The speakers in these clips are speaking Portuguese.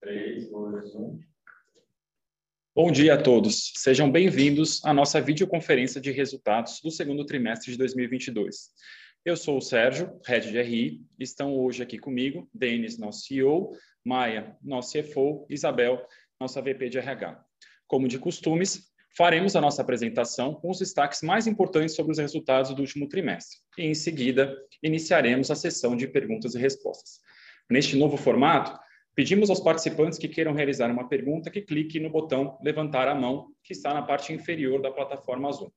3, 2, 1. Bom dia a todos. Sejam bem-vindos à nossa videoconferência de resultados do segundo trimestre de 2022. Eu sou o Sérgio, Head de RI. Estão hoje aqui comigo Denis, nosso CEO, Maia, nosso CFO, Isabel, nossa VP de RH. Como de costumes, faremos a nossa apresentação com os destaques mais importantes sobre os resultados do último trimestre. E, em seguida, iniciaremos a sessão de perguntas e respostas. Neste novo formato, pedimos aos participantes que queiram realizar uma pergunta que clique no botão levantar a mão, que está na parte inferior da plataforma Zoom.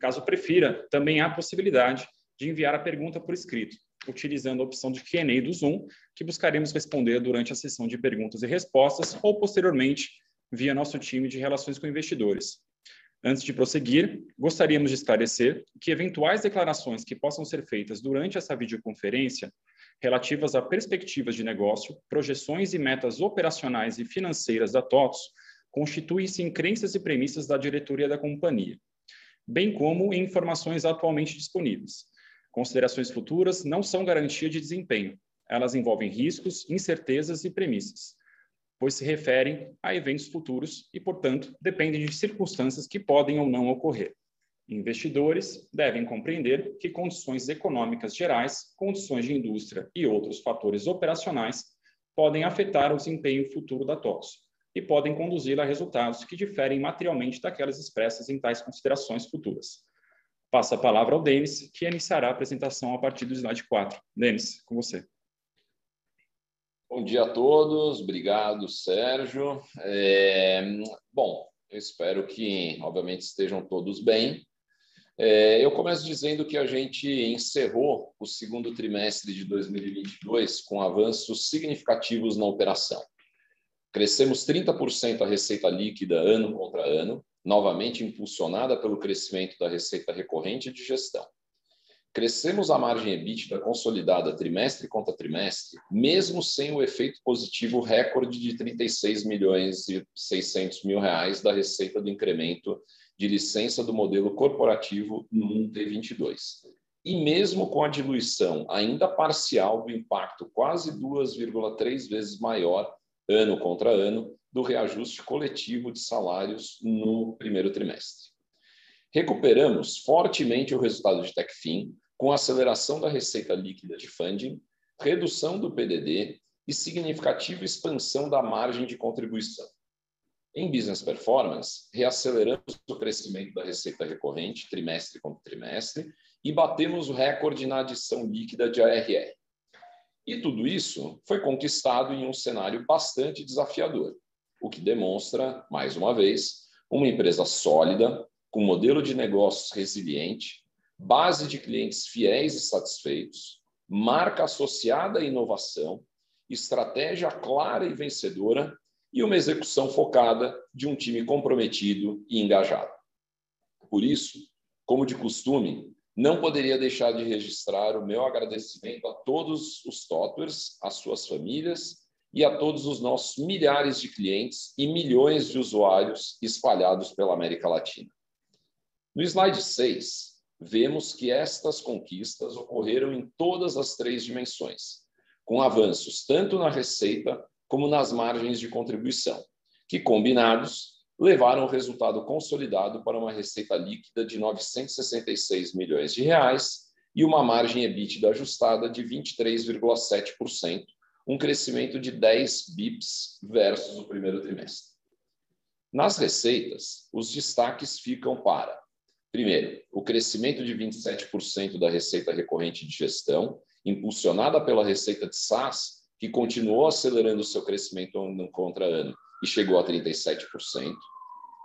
Caso prefira, também há a possibilidade de enviar a pergunta por escrito, utilizando a opção de Q&A do Zoom, que buscaremos responder durante a sessão de perguntas e respostas ou posteriormente via nosso time de relações com investidores. Antes de prosseguir, gostaríamos de esclarecer que eventuais declarações que possam ser feitas durante essa videoconferência relativas a perspectivas de negócio, projeções e metas operacionais e financeiras da TOTS constituem-se em crenças e premissas da diretoria da companhia, bem como em informações atualmente disponíveis. Considerações futuras não são garantia de desempenho. Elas envolvem riscos, incertezas e premissas pois se referem a eventos futuros e, portanto, dependem de circunstâncias que podem ou não ocorrer. Investidores devem compreender que condições econômicas gerais, condições de indústria e outros fatores operacionais podem afetar o desempenho futuro da TOTS e podem conduzir a resultados que diferem materialmente daquelas expressas em tais considerações futuras. Passo a palavra ao Denis, que iniciará a apresentação a partir do slide 4. Denis, com você. Bom dia a todos, obrigado, Sérgio. É, bom, eu espero que, obviamente, estejam todos bem. É, eu começo dizendo que a gente encerrou o segundo trimestre de 2022 com avanços significativos na operação. Crescemos 30% a receita líquida ano contra ano, novamente impulsionada pelo crescimento da receita recorrente de gestão. Crescemos a margem EBITDA consolidada trimestre contra trimestre, mesmo sem o efeito positivo recorde de 36 milhões e 600 mil reais da receita do incremento de licença do modelo corporativo no T22. E mesmo com a diluição ainda parcial do impacto quase 2,3 vezes maior ano contra ano do reajuste coletivo de salários no primeiro trimestre. Recuperamos fortemente o resultado de Techfin, com aceleração da receita líquida de funding, redução do PDD e significativa expansão da margem de contribuição. Em business performance, reaceleramos o crescimento da receita recorrente trimestre contra trimestre e batemos o recorde na adição líquida de ARR. E tudo isso foi conquistado em um cenário bastante desafiador, o que demonstra, mais uma vez, uma empresa sólida, com modelo de negócios resiliente, base de clientes fiéis e satisfeitos, marca associada à inovação, estratégia clara e vencedora e uma execução focada de um time comprometido e engajado. Por isso, como de costume, não poderia deixar de registrar o meu agradecimento a todos os Totwers, às suas famílias e a todos os nossos milhares de clientes e milhões de usuários espalhados pela América Latina. No slide 6, vemos que estas conquistas ocorreram em todas as três dimensões, com avanços tanto na receita como nas margens de contribuição, que combinados levaram o resultado consolidado para uma receita líquida de 966 milhões de reais e uma margem EBITDA ajustada de 23,7%, um crescimento de 10 bips versus o primeiro trimestre. Nas receitas, os destaques ficam para Primeiro, o crescimento de 27% da receita recorrente de gestão, impulsionada pela receita de SaaS, que continuou acelerando seu crescimento ano contra ano e chegou a 37%.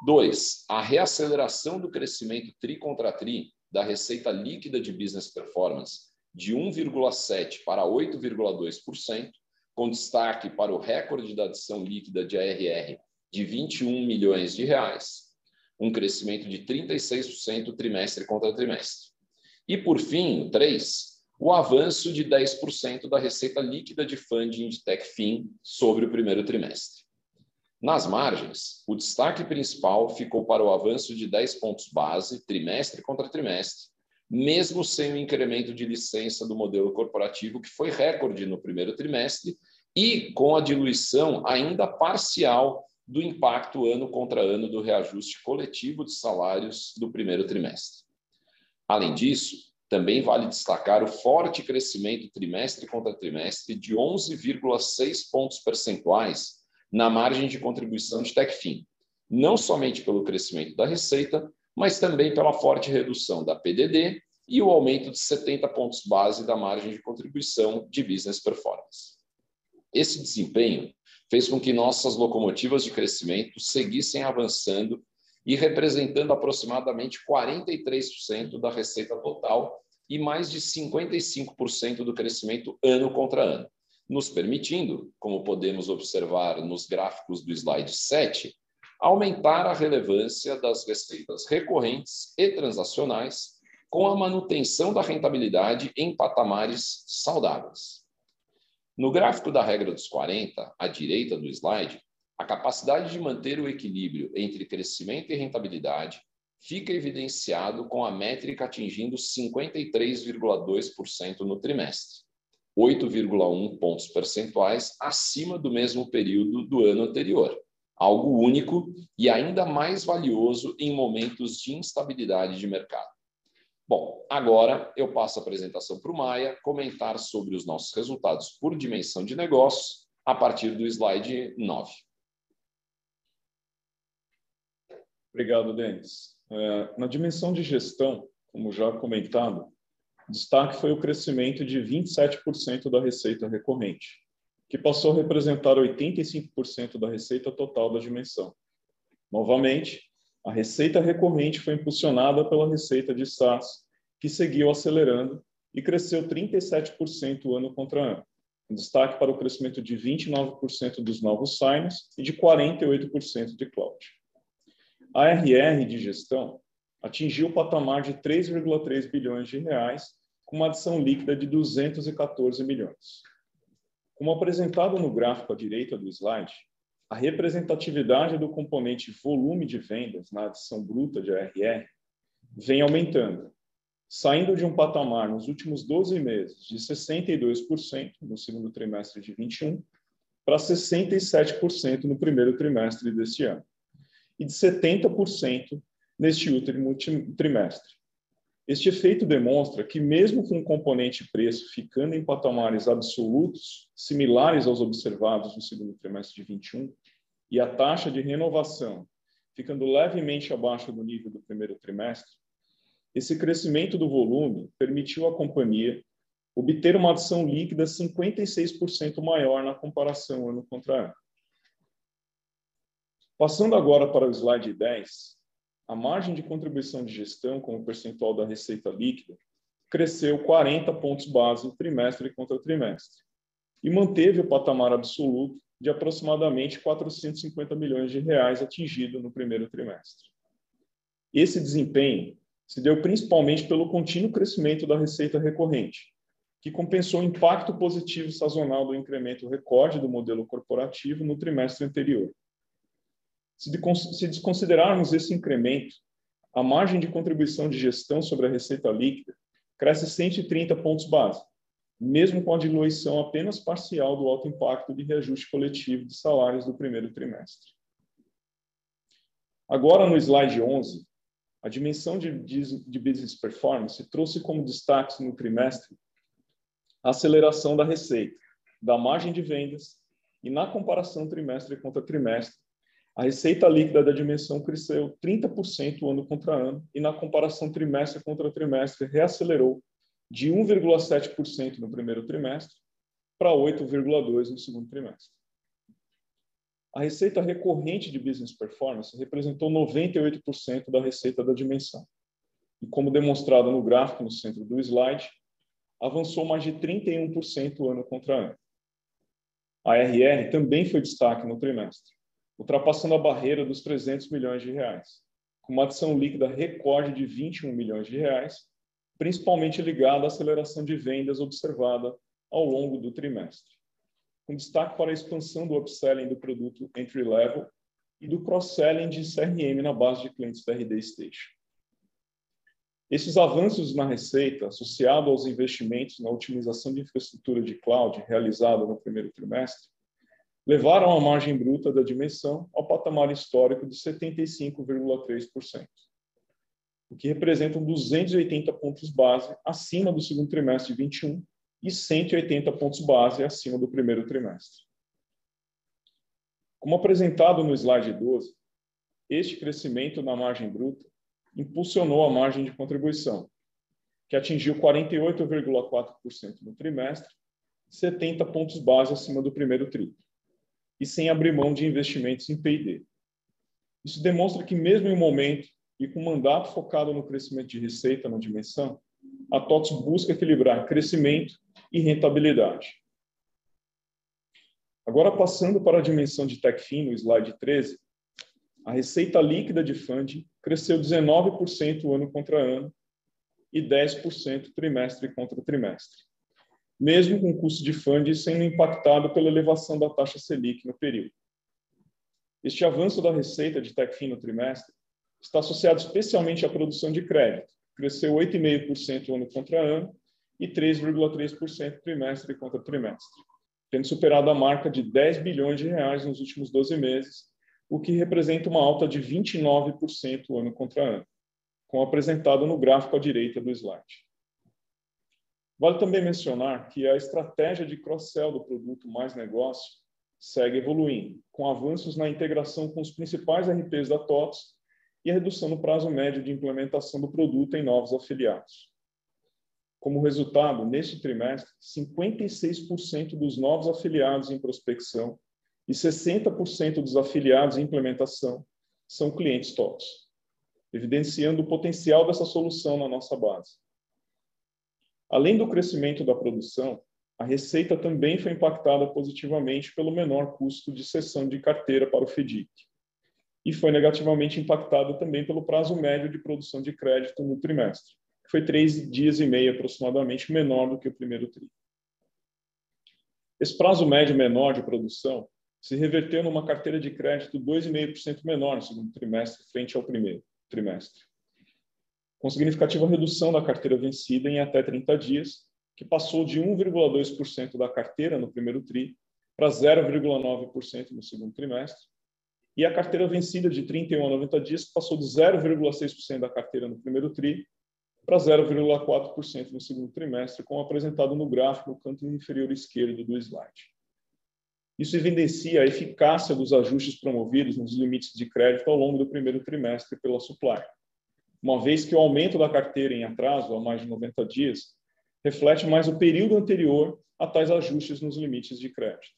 Dois, a reaceleração do crescimento tri contra tri da receita líquida de business performance de 1,7% para 8,2%, com destaque para o recorde da adição líquida de ARR de 21 milhões de reais um crescimento de 36% trimestre contra trimestre. E, por fim, três, o avanço de 10% da receita líquida de funding de TechFin sobre o primeiro trimestre. Nas margens, o destaque principal ficou para o avanço de 10 pontos base, trimestre contra trimestre, mesmo sem o incremento de licença do modelo corporativo, que foi recorde no primeiro trimestre e com a diluição ainda parcial do impacto ano contra ano do reajuste coletivo de salários do primeiro trimestre. Além disso, também vale destacar o forte crescimento trimestre contra trimestre de 11,6 pontos percentuais na margem de contribuição de Techfin, não somente pelo crescimento da receita, mas também pela forte redução da PDD e o aumento de 70 pontos base da margem de contribuição de business performance. Esse desempenho fez com que nossas locomotivas de crescimento seguissem avançando e representando aproximadamente 43% da receita total e mais de 55% do crescimento ano contra ano, nos permitindo, como podemos observar nos gráficos do slide 7, aumentar a relevância das receitas recorrentes e transacionais com a manutenção da rentabilidade em patamares saudáveis. No gráfico da regra dos 40, à direita do slide, a capacidade de manter o equilíbrio entre crescimento e rentabilidade fica evidenciado com a métrica atingindo 53,2% no trimestre, 8,1 pontos percentuais acima do mesmo período do ano anterior, algo único e ainda mais valioso em momentos de instabilidade de mercado. Bom, agora eu passo a apresentação para o Maia comentar sobre os nossos resultados por dimensão de negócio a partir do slide 9. Obrigado, Denis. É, na dimensão de gestão, como já comentado, destaque foi o crescimento de 27% da receita recorrente, que passou a representar 85% da receita total da dimensão. Novamente, a receita recorrente foi impulsionada pela receita de SaaS, que seguiu acelerando e cresceu 37% ano contra ano. Um destaque para o crescimento de 29% dos novos signs e de 48% de cloud. A RR de gestão atingiu o patamar de 3,3 bilhões de reais, com uma adição líquida de 214 milhões. Como apresentado no gráfico à direita do slide, a representatividade do componente volume de vendas na adição bruta de ARR vem aumentando, saindo de um patamar nos últimos 12 meses de 62% no segundo trimestre de 21 para 67% no primeiro trimestre deste ano e de 70% neste último trimestre. Este efeito demonstra que, mesmo com o componente preço ficando em patamares absolutos similares aos observados no segundo trimestre de 21 e a taxa de renovação ficando levemente abaixo do nível do primeiro trimestre, esse crescimento do volume permitiu à companhia obter uma adição líquida 56% maior na comparação ano contra ano. Passando agora para o slide 10, a margem de contribuição de gestão como percentual da receita líquida cresceu 40 pontos base trimestre contra trimestre e manteve o patamar absoluto de aproximadamente 450 milhões de reais atingido no primeiro trimestre. Esse desempenho se deu principalmente pelo contínuo crescimento da receita recorrente, que compensou o impacto positivo sazonal do incremento recorde do modelo corporativo no trimestre anterior. Se desconsiderarmos esse incremento, a margem de contribuição de gestão sobre a receita líquida cresce 130 pontos base, mesmo com a diluição apenas parcial do alto impacto de reajuste coletivo de salários do primeiro trimestre. Agora, no slide 11, a dimensão de, business performance trouxe como destaque no trimestre a aceleração da receita, da margem de vendas e, na comparação trimestre contra trimestre, a receita líquida da dimensão cresceu 30% ano contra ano e, na comparação trimestre contra trimestre, reacelerou de 1,7% no primeiro trimestre para 8,2% no segundo trimestre. A receita recorrente de business performance representou 98% da receita da dimensão. E como demonstrado no gráfico no centro do slide, avançou mais de 31% ano contra ano. A RR também foi destaque no trimestre ultrapassando a barreira dos 300 milhões de reais, com uma adição líquida recorde de 21 milhões de reais, principalmente ligada à aceleração de vendas observada ao longo do trimestre, com destaque para a expansão do upselling do produto entry level e do cross-selling de CRM na base de clientes da RD Station. Esses avanços na receita, associados aos investimentos na otimização de infraestrutura de cloud realizada no primeiro trimestre, levaram a margem bruta da dimensão ao patamar histórico de 75,3%, o que representa 280 pontos base acima do segundo trimestre de 21 e 180 pontos base acima do primeiro trimestre. Como apresentado no slide 12, este crescimento na margem bruta impulsionou a margem de contribuição, que atingiu 48,4% no trimestre, 70 pontos base acima do primeiro trimestre e sem abrir mão de investimentos em P&D. Isso demonstra que, mesmo em um momento e com um mandato focado no crescimento de receita na dimensão, a TOTS busca equilibrar crescimento e rentabilidade. Agora, passando para a dimensão de TechFin, no slide 13, a receita líquida de funding cresceu 19% ano contra ano e 10% trimestre contra trimestre mesmo com o custo de funding sendo impactado pela elevação da taxa Selic no período. Este avanço da receita de TechFin no trimestre está associado especialmente à produção de crédito, cresceu 8,5% ano contra ano e 3,3% trimestre contra trimestre, tendo superado a marca de 10 bilhões de reais nos últimos 12 meses, o que representa uma alta de 29% ano contra ano, como apresentado no gráfico à direita do slide. Vale também mencionar que a estratégia de cross-sell do produto Mais Negócio segue evoluindo, com avanços na integração com os principais RPs da TOTS e a redução no prazo médio de implementação do produto em novos afiliados. Como resultado, neste trimestre, 56% dos novos afiliados em prospecção e 60% dos afiliados em implementação são clientes TOTS, evidenciando o potencial dessa solução na nossa base. Além do crescimento da produção, a receita também foi impactada positivamente pelo menor custo de cessão de carteira para o FDIC. E foi negativamente impactada também pelo prazo médio de produção de crédito no trimestre, que foi três dias e meio aproximadamente menor do que o primeiro tri. Esse prazo médio menor de produção se reverteu numa carteira de crédito 2,5% menor no segundo trimestre frente ao primeiro trimestre com significativa redução da carteira vencida em até 30 dias, que passou de 1,2% da carteira no primeiro TRI para 0,9% no segundo trimestre, e a carteira vencida de 31 a 90 dias passou de 0,6% da carteira no primeiro TRI para 0,4% no segundo trimestre, como apresentado no gráfico no canto inferior esquerdo do slide. Isso evidencia a eficácia dos ajustes promovidos nos limites de crédito ao longo do primeiro trimestre pela Supply uma vez que o aumento da carteira em atraso, há mais de 90 dias, reflete mais o período anterior a tais ajustes nos limites de crédito.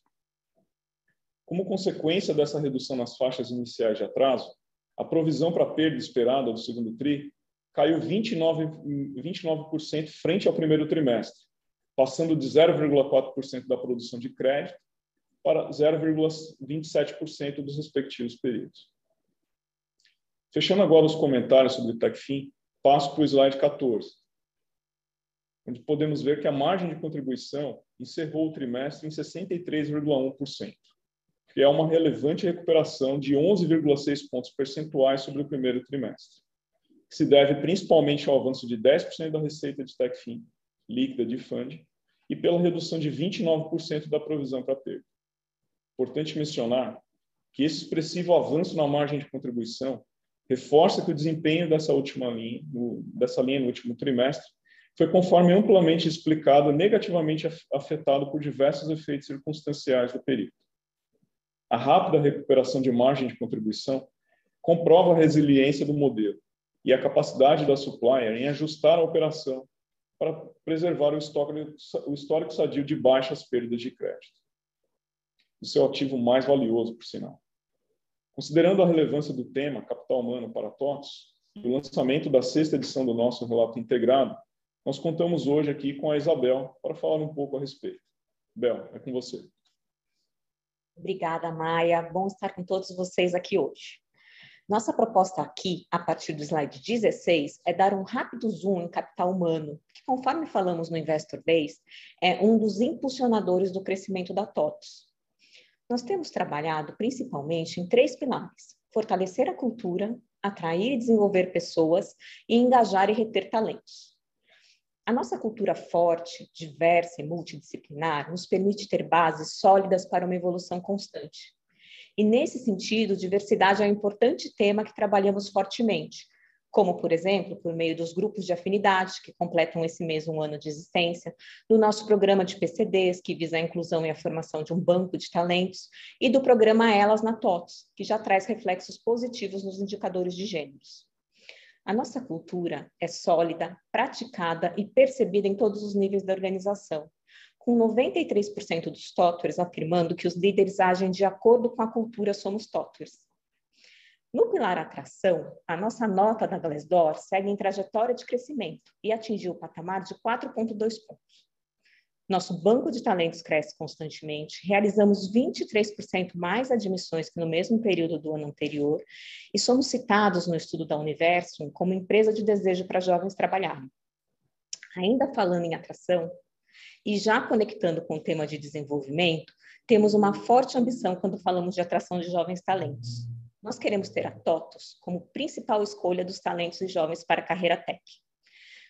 Como consequência dessa redução nas faixas iniciais de atraso, a provisão para perda esperada do segundo TRI caiu 29%, 29 frente ao primeiro trimestre, passando de 0,4% da produção de crédito para 0,27% dos respectivos períodos. Fechando agora os comentários sobre o TechFin, passo para o slide 14, onde podemos ver que a margem de contribuição encerrou o trimestre em 63,1%, que é uma relevante recuperação de 11,6 pontos percentuais sobre o primeiro trimestre, que se deve principalmente ao avanço de 10% da receita de TechFin líquida de fund e pela redução de 29% da provisão para perda. Importante mencionar que esse expressivo avanço na margem de contribuição reforça que o desempenho dessa última linha, no, dessa linha no último trimestre, foi conforme amplamente explicado, negativamente afetado por diversos efeitos circunstanciais do período. A rápida recuperação de margem de contribuição comprova a resiliência do modelo e a capacidade da supplier em ajustar a operação para preservar o histórico, o histórico sadio de baixas perdas de crédito. É o ativo mais valioso, por sinal. Considerando a relevância do tema capital humano para TOTS e o lançamento da sexta edição do nosso relato integrado, nós contamos hoje aqui com a Isabel para falar um pouco a respeito. Bel, é com você. Obrigada, Maia. Bom estar com todos vocês aqui hoje. Nossa proposta aqui, a partir do slide 16, é dar um rápido zoom em capital humano, que, conforme falamos no Investor Base, é um dos impulsionadores do crescimento da TOTS. Nós temos trabalhado principalmente em três pilares: fortalecer a cultura, atrair e desenvolver pessoas e engajar e reter talentos. A nossa cultura forte, diversa e multidisciplinar nos permite ter bases sólidas para uma evolução constante. E, nesse sentido, diversidade é um importante tema que trabalhamos fortemente, como, por exemplo, por meio dos grupos de afinidade, que completam esse mesmo ano de existência, do nosso programa de PCDs, que visa a inclusão e a formação de um banco de talentos, e do programa Elas na TOTS, que já traz reflexos positivos nos indicadores de gêneros. A nossa cultura é sólida, praticada e percebida em todos os níveis da organização, com 93% dos TOTWERs afirmando que os líderes agem de acordo com a cultura Somos TOTWERs. No pilar atração, a nossa nota da Glassdoor segue em trajetória de crescimento e atingiu o patamar de 4,2 pontos. Nosso banco de talentos cresce constantemente, realizamos 23% mais admissões que no mesmo período do ano anterior e somos citados no estudo da Universo como empresa de desejo para jovens trabalharem. Ainda falando em atração, e já conectando com o tema de desenvolvimento, temos uma forte ambição quando falamos de atração de jovens talentos. Nós queremos ter a TOTOS como principal escolha dos talentos e jovens para a carreira tech.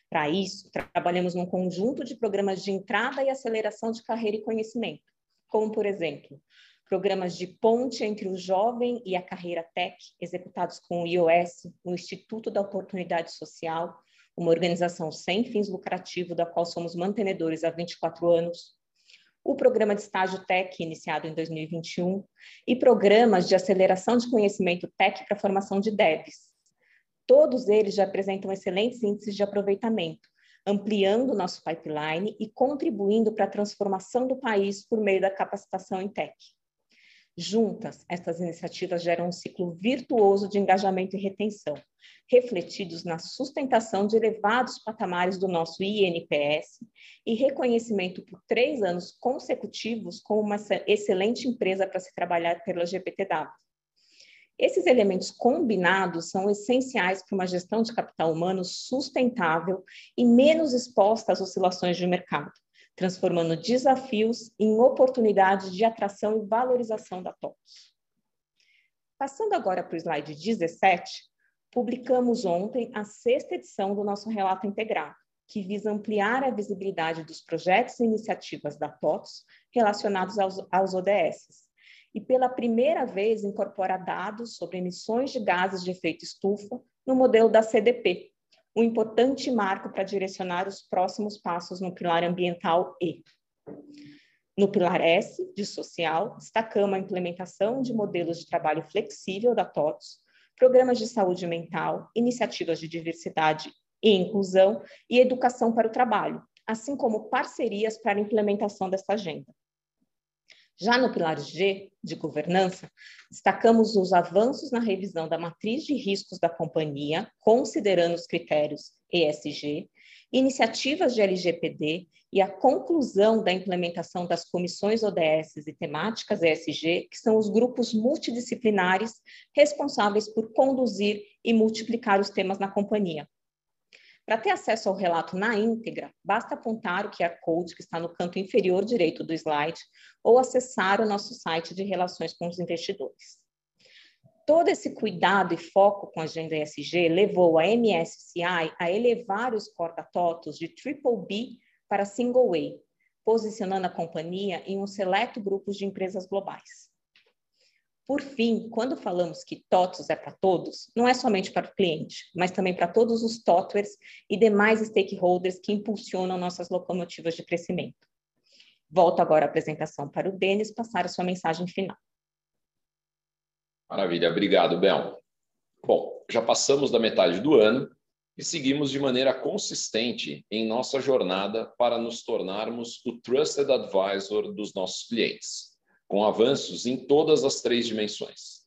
Para isso, trabalhamos num conjunto de programas de entrada e aceleração de carreira e conhecimento, como, por exemplo, programas de ponte entre o jovem e a carreira tech, executados com o IOS, o Instituto da Oportunidade Social, uma organização sem fins lucrativos, da qual somos mantenedores há 24 anos, o programa de estágio TEC, iniciado em 2021, e programas de aceleração de conhecimento TEC para formação de devs, Todos eles já apresentam excelentes índices de aproveitamento, ampliando nosso pipeline e contribuindo para a transformação do país por meio da capacitação em tech. Juntas, estas iniciativas geram um ciclo virtuoso de engajamento e retenção, refletidos na sustentação de elevados patamares do nosso INPS e reconhecimento por três anos consecutivos como uma excelente empresa para se trabalhar pela GPTW. Esses elementos combinados são essenciais para uma gestão de capital humano sustentável e menos exposta às oscilações de mercado, transformando desafios em oportunidades de atração e valorização da TOTOS. Passando agora para o slide 17, publicamos ontem a sexta edição do nosso relato integrado, que visa ampliar a visibilidade dos projetos e iniciativas da TOTOS relacionados aos, aos ODSs, e pela primeira vez incorpora dados sobre emissões de gases de efeito estufa no modelo da CDP, um importante marco para direcionar os próximos passos no pilar ambiental E. No pilar S, de social, destacamos a implementação de modelos de trabalho flexível da TOTS, programas de saúde mental, iniciativas de diversidade e inclusão e educação para o trabalho, assim como parcerias para a implementação dessa agenda. Já no pilar G, de governança, destacamos os avanços na revisão da matriz de riscos da companhia, considerando os critérios ESG, iniciativas de LGPD e a conclusão da implementação das comissões ODS e temáticas ESG, que são os grupos multidisciplinares responsáveis por conduzir e multiplicar os temas na companhia, para ter acesso ao relato na íntegra, basta apontar o QR Code que está no canto inferior direito do slide ou acessar o nosso site de relações com os investidores. Todo esse cuidado e foco com a agenda ESG levou a MSCI a elevar o score da de Triple B para Single A, posicionando a companhia em um seleto grupo de empresas globais. Por fim, quando falamos que TOTOS é para todos, não é somente para o cliente, mas também para todos os TOTWers e demais stakeholders que impulsionam nossas locomotivas de crescimento. Volto agora a apresentação para o Denis passar a sua mensagem final. Maravilha, obrigado, Bel. Bom, já passamos da metade do ano e seguimos de maneira consistente em nossa jornada para nos tornarmos o trusted advisor dos nossos clientes com avanços em todas as três dimensões.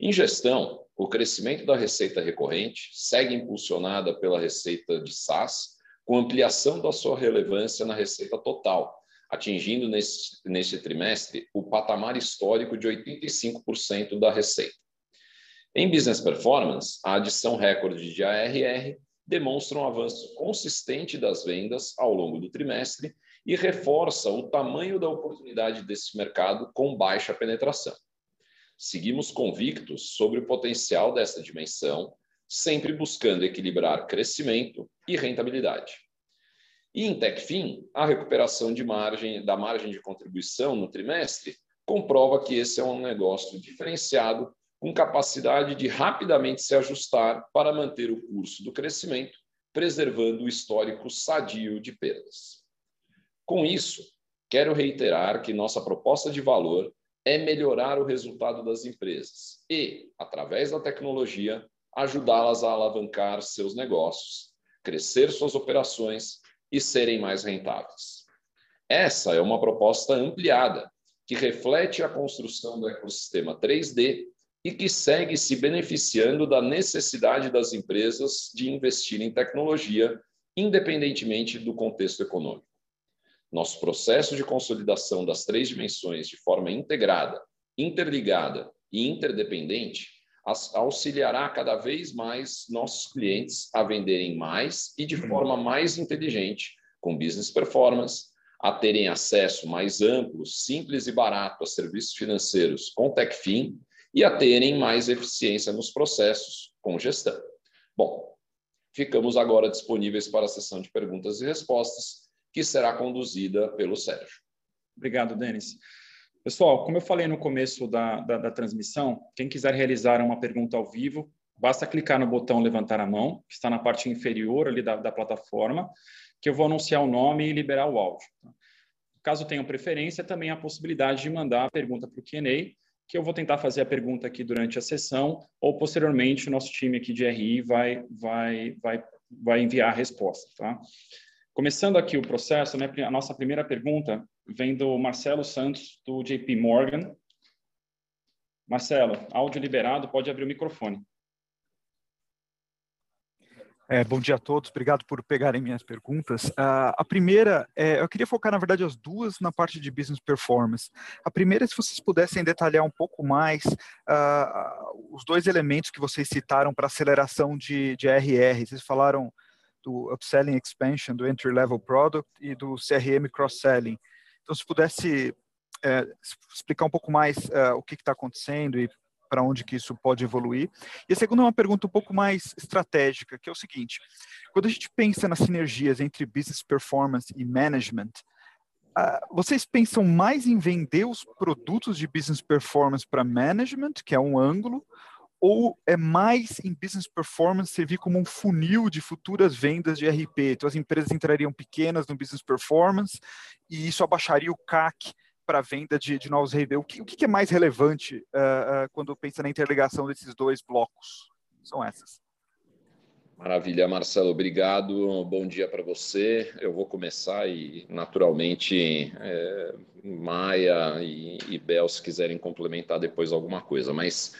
Em gestão, o crescimento da receita recorrente segue impulsionada pela receita de SaaS, com ampliação da sua relevância na receita total, atingindo nesse, nesse trimestre o patamar histórico de 85% da receita. Em business performance, a adição recorde de ARR demonstra um avanço consistente das vendas ao longo do trimestre e reforça o tamanho da oportunidade desse mercado com baixa penetração. Seguimos convictos sobre o potencial dessa dimensão, sempre buscando equilibrar crescimento e rentabilidade. E em Techfin, a recuperação de margem, da margem de contribuição no trimestre comprova que esse é um negócio diferenciado, com capacidade de rapidamente se ajustar para manter o curso do crescimento, preservando o histórico sadio de perdas. Com isso, quero reiterar que nossa proposta de valor é melhorar o resultado das empresas e, através da tecnologia, ajudá-las a alavancar seus negócios, crescer suas operações e serem mais rentáveis. Essa é uma proposta ampliada que reflete a construção do ecossistema 3D e que segue se beneficiando da necessidade das empresas de investir em tecnologia, independentemente do contexto econômico. Nosso processo de consolidação das três dimensões de forma integrada, interligada e interdependente auxiliará cada vez mais nossos clientes a venderem mais e de forma mais inteligente, com business performance, a terem acesso mais amplo, simples e barato a serviços financeiros com TechFin e a terem mais eficiência nos processos com gestão. Bom, ficamos agora disponíveis para a sessão de perguntas e respostas, que será conduzida pelo Sérgio. Obrigado, Denis. Pessoal, como eu falei no começo da, da, da, transmissão, quem quiser realizar uma pergunta ao vivo, basta clicar no botão levantar a mão, que está na parte inferior ali da, da plataforma, que eu vou anunciar o nome e liberar o áudio. Tá? Caso tenham preferência, também há a possibilidade de mandar a pergunta para o Q&A, que eu vou tentar fazer a pergunta aqui durante a sessão, ou posteriormente o nosso time aqui de RI vai, vai, vai, vai enviar a resposta. Tá? Começando aqui o processo, né, a nossa primeira pergunta vem do Marcelo Santos, do JP Morgan. Marcelo, áudio liberado, pode abrir o microfone. É, bom dia a todos, obrigado por pegarem minhas perguntas. Uh, a primeira, é, eu queria focar, na verdade, as duas na parte de business performance. A primeira, se vocês pudessem detalhar um pouco mais uh, os dois elementos que vocês citaram para aceleração de, de ARR. Vocês falaram do upselling expansion, do entry level product e do CRM cross-selling. Então, se pudesse é, explicar um pouco mais é, o que está acontecendo e para onde que isso pode evoluir. E a segunda é uma pergunta um pouco mais estratégica, que é o seguinte: quando a gente pensa nas sinergias entre business performance e management, uh, vocês pensam mais em vender os produtos de business performance para management, que é um ângulo, ou é mais em business performance servir como um funil de futuras vendas de RP? Então, as empresas entrariam pequenas no business performance e isso abaixaria o CAC para a venda de, de, novos RP. O que, o que é mais relevante uh, uh, quando pensa na interligação desses dois blocos? São essas. Maravilha, Marcelo, obrigado. Bom dia para você. Eu vou começar e, naturalmente, é, Maia e, e Bel, se quiserem complementar depois alguma coisa, mas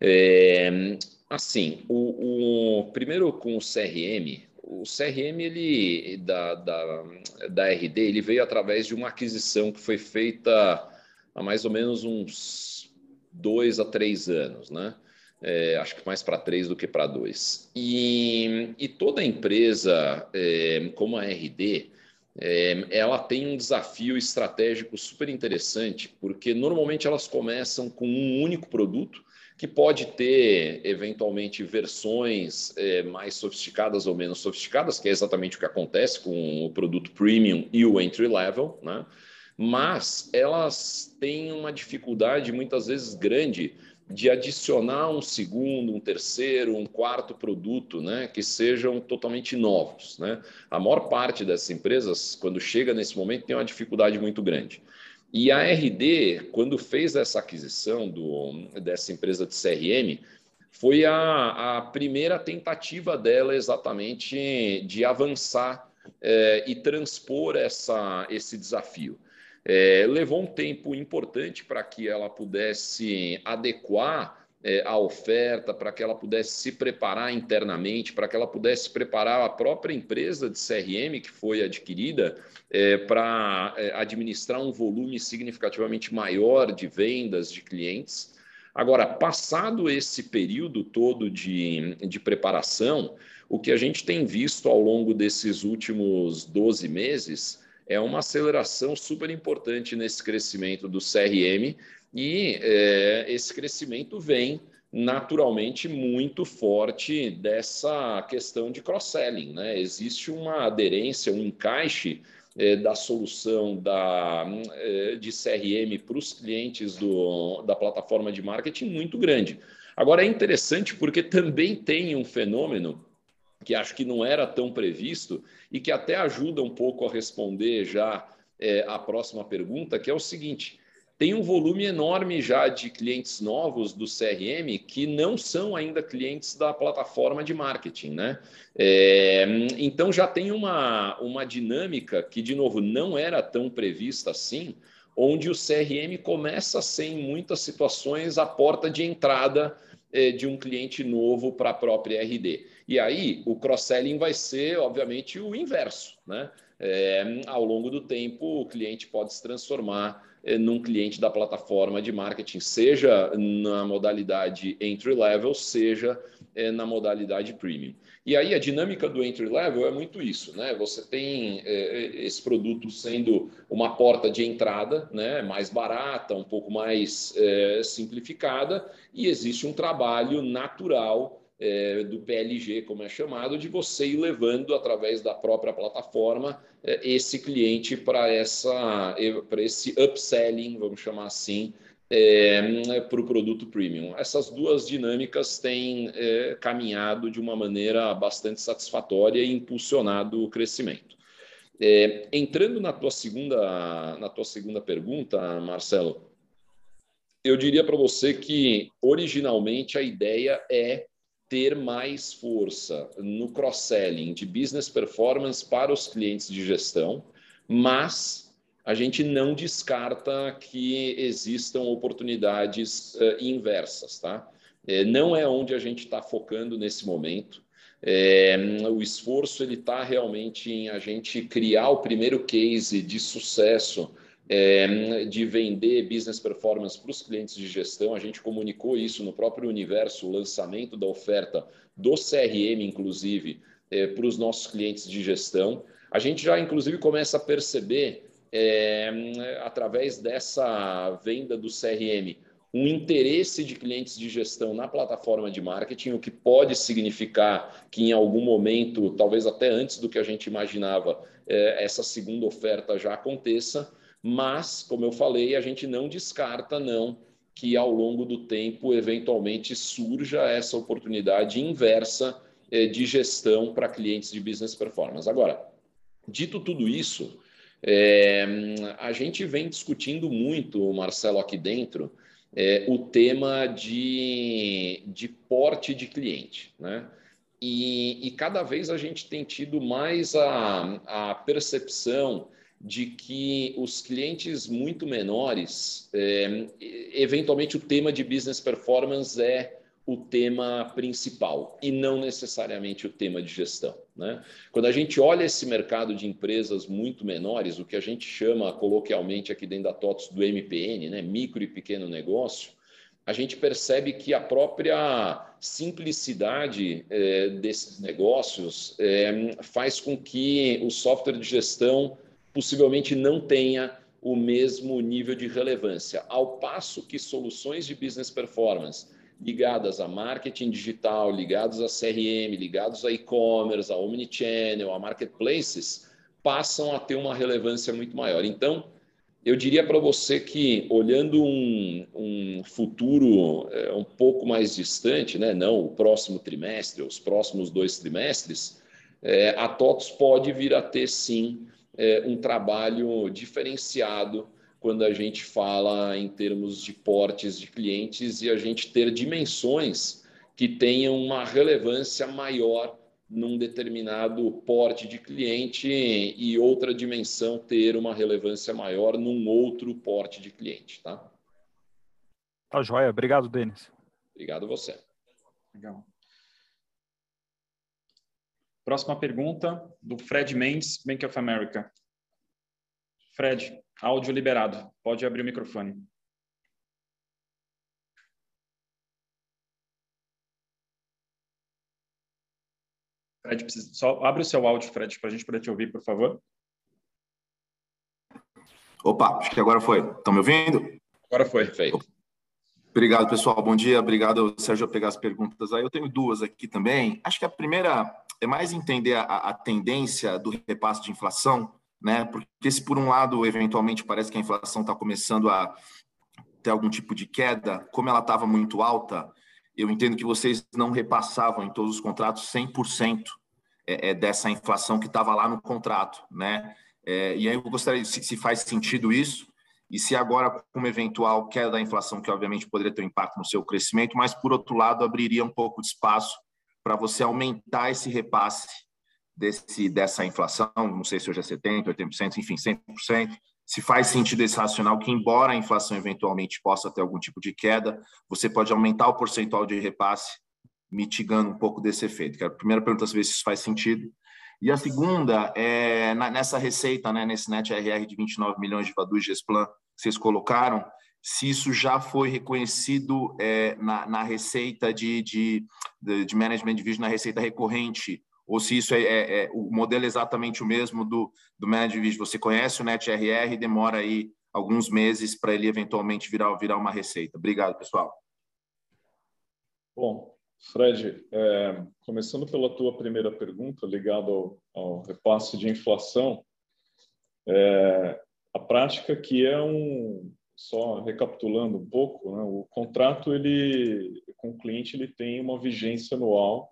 é, assim, o, o, primeiro com o CRM, o CRM ele da, da, da RD ele veio através de uma aquisição que foi feita há mais ou menos uns dois a três anos, né? É, acho que mais para três do que para dois. E, e, toda empresa é, como a RD, é, ela tem um desafio estratégico super interessante, porque normalmente elas começam com um único produto que pode ter eventualmente versões é, mais sofisticadas ou menos sofisticadas, que é exatamente o que acontece com o produto premium e o entry level, né? mas elas têm uma dificuldade muitas vezes grande de adicionar um segundo, um terceiro, um quarto produto, né, que sejam totalmente novos, né? A maior parte dessas empresas, quando chega nesse momento, tem uma dificuldade muito grande. E a RD, quando fez essa aquisição do, dessa empresa de CRM, foi a, a primeira tentativa dela exatamente de avançar é, e transpor essa, esse desafio. É, levou um tempo importante para que ela pudesse adequar é, a oferta, para que ela pudesse se preparar internamente, para que ela pudesse preparar a própria empresa de CRM que foi adquirida é, para é, administrar um volume significativamente maior de vendas de clientes. Agora, passado esse período todo de, de preparação, o que a gente tem visto ao longo desses últimos 12 meses é uma aceleração super importante nesse crescimento do CRM e é, esse crescimento vem naturalmente muito forte dessa questão de cross-selling. Né? Existe uma aderência, um encaixe é, da solução da, é, de CRM para os clientes do, da plataforma de marketing muito grande. Agora é interessante porque também tem um fenômeno que acho que não era tão previsto e que até ajuda um pouco a responder já é, a próxima pergunta, que é o seguinte: tem um volume enorme já de clientes novos do CRM que não são ainda clientes da plataforma de marketing, né? É, então já tem uma, uma dinâmica que, de novo, não era tão prevista assim, onde o CRM começa a ser, em muitas situações, a porta de entrada é, de um cliente novo para a própria RD. E aí o cross-selling vai ser, obviamente, o inverso, né? É, ao longo do tempo, o cliente pode se transformar num cliente da plataforma de marketing, seja na modalidade entry level, seja eh, na modalidade premium. E aí a dinâmica do entry level é muito isso, né? Você tem eh, esse produto sendo uma porta de entrada, né? Mais barata, um pouco mais simplificada, e existe um trabalho natural é, do PLG, como é chamado, de você ir levando através da própria plataforma é, esse cliente para para esse upselling, vamos chamar assim, é, para o produto premium. Essas duas dinâmicas têm caminhado de uma maneira bastante satisfatória e impulsionado o crescimento. Entrando na tua segunda na tua segunda pergunta, Marcelo, eu diria para você que originalmente a ideia é ter mais força no cross-selling de business performance para os clientes de gestão, mas a gente não descarta que existam oportunidades uh, inversas, tá? É, não é onde a gente está focando nesse momento. É, o esforço ele está realmente em a gente criar o primeiro case de sucesso é, de vender business performance para os clientes de gestão. A gente comunicou isso no próprio universo, o lançamento da oferta do CRM, inclusive, é, para os nossos clientes de gestão. A gente já, inclusive, começa a perceber, é, através dessa venda do CRM, um interesse de clientes de gestão na plataforma de marketing, o que pode significar que em algum momento, talvez até antes do que a gente imaginava, é, essa segunda oferta já aconteça mas, como eu falei, a gente não descarta não que ao longo do tempo eventualmente surja essa oportunidade inversa eh, de gestão para clientes de business performance. Agora, dito tudo isso, é, a gente vem discutindo muito, Marcelo, aqui dentro, é, o tema de, de porte de cliente, né? E, e, cada vez a gente tem tido mais a, a percepção de que os clientes muito menores, é, eventualmente o tema de business performance é o tema principal e não necessariamente o tema de gestão. Né? Quando a gente olha esse mercado de empresas muito menores, o que a gente chama coloquialmente aqui dentro da TOTS do MPN, né? micro e pequeno negócio, a gente percebe que a própria simplicidade é, desses negócios é, faz com que o software de gestão possivelmente não tenha o mesmo nível de relevância, ao passo que soluções de business performance ligadas a marketing digital, ligadas a CRM, ligados a e-commerce, a omnichannel, a marketplaces, passam a ter uma relevância muito maior. Então, eu diria para você que, olhando um, um futuro é, um pouco mais distante, né, não o próximo trimestre, os próximos dois trimestres, é, a TOTS pode vir a ter, sim, é, um trabalho diferenciado quando a gente fala em termos de portes de clientes e a gente ter dimensões que tenham uma relevância maior num determinado porte de cliente e outra dimensão ter uma relevância maior num outro porte de cliente, tá? Tá joia. Obrigado, Denis. Obrigado você. Legal. Próxima pergunta do Fred Mendes, Bank of America. Fred, áudio liberado. Pode abrir o microfone. Fred, precisa... só abre o seu áudio, Fred, para a gente poder te ouvir, por favor. Opa, acho que agora foi. Estão me ouvindo? Agora foi, feito. Obrigado, pessoal. Bom dia. Obrigado, Sérgio, por pegar as perguntas aí. Eu tenho duas aqui também. Acho que a primeira é mais entender a, a tendência do repasse de inflação, né? Porque se por um lado, eventualmente, parece que a inflação está começando a ter algum tipo de queda, como ela estava muito alta, eu entendo que vocês não repassavam em todos os contratos 100% é, é, dessa inflação que estava lá no contrato, né? É, e aí eu gostaria, se, se faz sentido isso, e se agora, com uma eventual queda da inflação, que obviamente poderia ter um impacto no seu crescimento, mas por outro lado, abriria um pouco de espaço para você aumentar esse repasse desse, dessa inflação, não sei se hoje é 70%, 80%, enfim, 100%, se faz sentido esse racional que, embora a inflação eventualmente possa ter algum tipo de queda, você pode aumentar o percentual de repasse, mitigando um pouco desse efeito. a primeira pergunta é se isso faz sentido. E a segunda é nessa receita, né, nesse net RR de 29 milhões de Vadu Gesplan que vocês colocaram, se isso já foi reconhecido é, na, na, receita de, de, de management division, na receita recorrente, ou se isso é, é, é, o modelo exatamente o mesmo do, do management division. Você conhece o net RR e demora aí alguns meses para ele eventualmente virar, virar uma receita. Obrigado, pessoal. Bom, Fred, é, começando pela tua primeira pergunta, ligada ao, ao, repasse de inflação, é, a prática que é um, só recapitulando um pouco, né, o contrato ele com o cliente ele tem uma vigência anual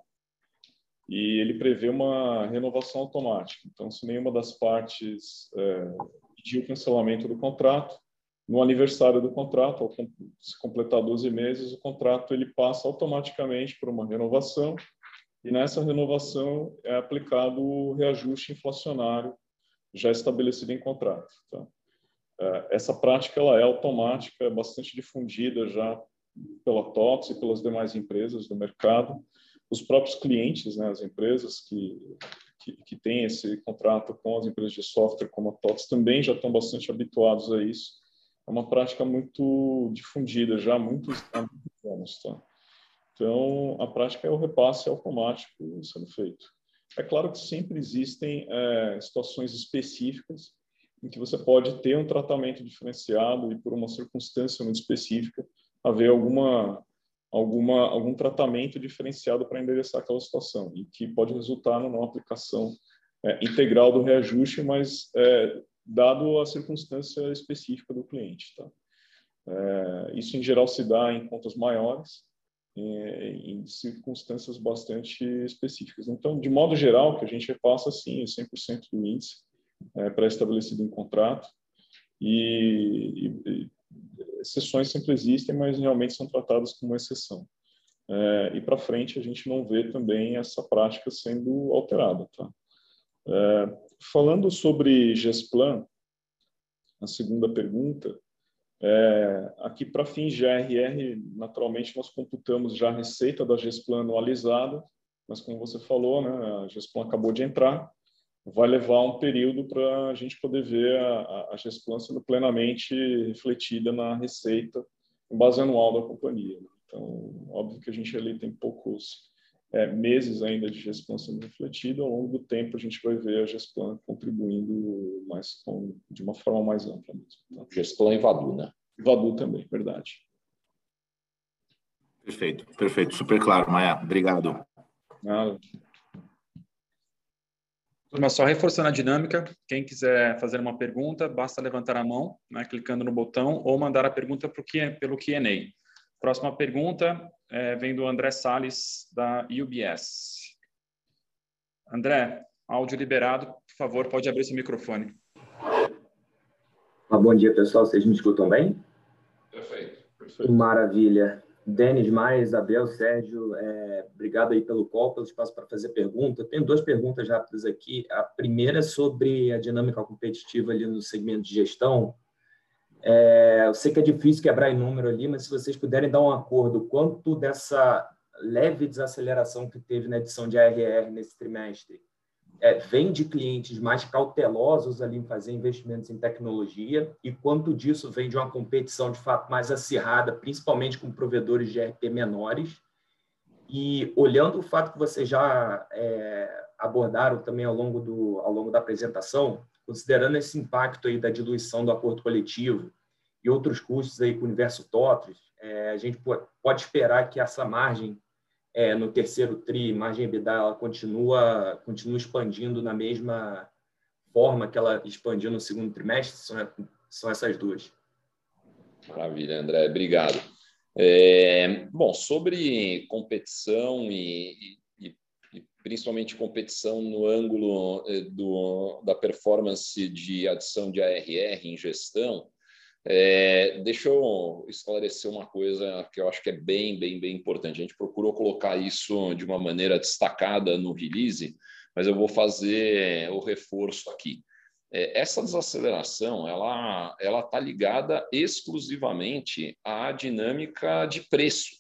e ele prevê uma renovação automática. Então, se nenhuma das partes é, pedir o cancelamento do contrato, no aniversário do contrato, ao se completar 12 meses, o contrato ele passa automaticamente por uma renovação e nessa renovação é aplicado o reajuste inflacionário já estabelecido em contrato. Tá? É, essa prática ela é automática, é bastante difundida já pela TOTS e pelas demais empresas do mercado. Os próprios clientes, né, as empresas que, que, que têm esse contrato com as empresas de software como a TOTS também já estão bastante habituados a isso é uma prática muito difundida já há muitos, há muitos anos. Tá? Então, a prática é o repasse automático sendo feito. É claro que sempre existem é, situações específicas em que você pode ter um tratamento diferenciado e por uma circunstância muito específica haver alguma alguma algum tratamento diferenciado para endereçar aquela situação e que pode resultar numa aplicação é, integral do reajuste, mas é, dado a circunstância específica do cliente. Tá? É, isso, em geral, se dá em contas maiores, em, em circunstâncias bastante específicas. Então, de modo geral, que a gente repassa, sim, é 100% do índice é, pré-estabelecido em contrato, e, e, exceções sempre existem, mas realmente são tratadas como exceção. É, e para frente a gente não vê também essa prática sendo alterada. Tá? É, falando sobre GESPLAN, a segunda pergunta, é, aqui para fins de ARR, naturalmente nós computamos já a receita da GESPLAN anualizada, mas como você falou, né, a GESPLAN acabou de entrar, vai levar um período para a gente poder ver a, a GESPLAN sendo plenamente refletida na receita em base anual da companhia. Então, óbvio que a gente ali tem poucos é, meses ainda de gestão sendo refletida, ao longo do tempo a gente vai ver a gestão contribuindo mais com, de uma forma mais ampla mesmo. Tá? Gestão e Vadu, né? Vadu também, verdade. Perfeito, perfeito, super claro, Maia. Obrigado. Nada. Mas só reforçando a dinâmica, quem quiser fazer uma pergunta, basta levantar a mão, né, clicando no botão, ou mandar a pergunta pro que, pelo Q&A. Próxima pergunta é, vem do André Sales da UBS. André, áudio liberado, por favor, pode abrir seu microfone. Ah, bom dia, pessoal. Vocês me escutam bem? Perfeito. perfeito. Maravilha. Denis Mais, Isabel, Sérgio, é, obrigado aí pelo call, pelo espaço para fazer pergunta. tenho duas perguntas rápidas aqui. A primeira é sobre a dinâmica competitiva ali no segmento de gestão. É, eu sei que é difícil quebrar em número ali, mas se vocês puderem dar um acordo, quanto dessa leve desaceleração que teve na edição de ARR nesse trimestre é, vem de clientes mais cautelosos ali em fazer investimentos em tecnologia e quanto disso vem de uma competição de fato mais acirrada, principalmente com provedores de RP menores. E olhando o fato que vocês já é, abordaram também ao longo, do, ao longo da apresentação, considerando esse impacto aí da diluição do acordo coletivo e outros custos aí com o universo TOTROS, é, a gente pode esperar que essa margem é, no terceiro TRI, margem EBITDA, ela continua, continua expandindo na mesma forma que ela expandiu no segundo trimestre? São, são essas duas. Maravilha, André. Obrigado. É, bom, sobre competição e, e, e, principalmente competição no ângulo é, do, da performance de adição de ARR em gestão, é, deixa eu esclarecer uma coisa que eu acho que é bem, bem, bem importante. A gente procurou colocar isso de uma maneira destacada no release, mas eu vou fazer o reforço aqui. É, essa desaceleração, ela ela está ligada exclusivamente à dinâmica de preço,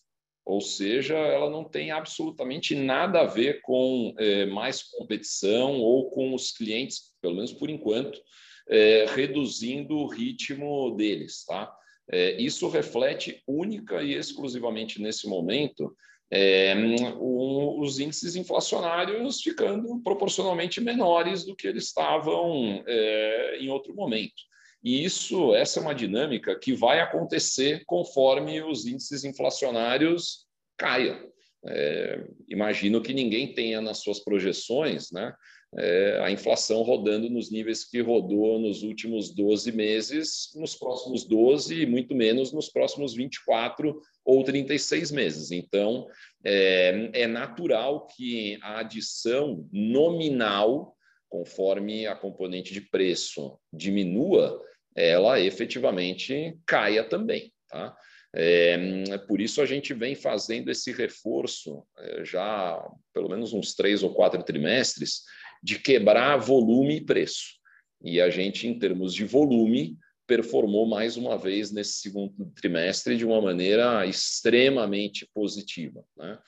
ou seja, ela não tem absolutamente nada a ver com é, mais competição ou com os clientes, pelo menos por enquanto, é, reduzindo o ritmo deles. Tá? É, isso reflete única e exclusivamente nesse momento é, um, os índices inflacionários ficando proporcionalmente menores do que eles estavam é, em outro momento. E isso, essa é uma dinâmica que vai acontecer conforme os índices inflacionários caiam. É, imagino que ninguém tenha nas suas projeções né, é, a inflação rodando nos níveis que rodou nos últimos 12 meses, nos próximos 12 e muito menos nos próximos 24 ou 36 meses. Então, é, é natural que a adição nominal, conforme a componente de preço diminua, ela efetivamente caia também. Tá? É, por isso a gente vem fazendo esse reforço é, já pelo menos uns três ou quatro trimestres de quebrar volume e preço. E a gente, em termos de volume, performou mais uma vez nesse segundo trimestre de uma maneira extremamente positiva. Né?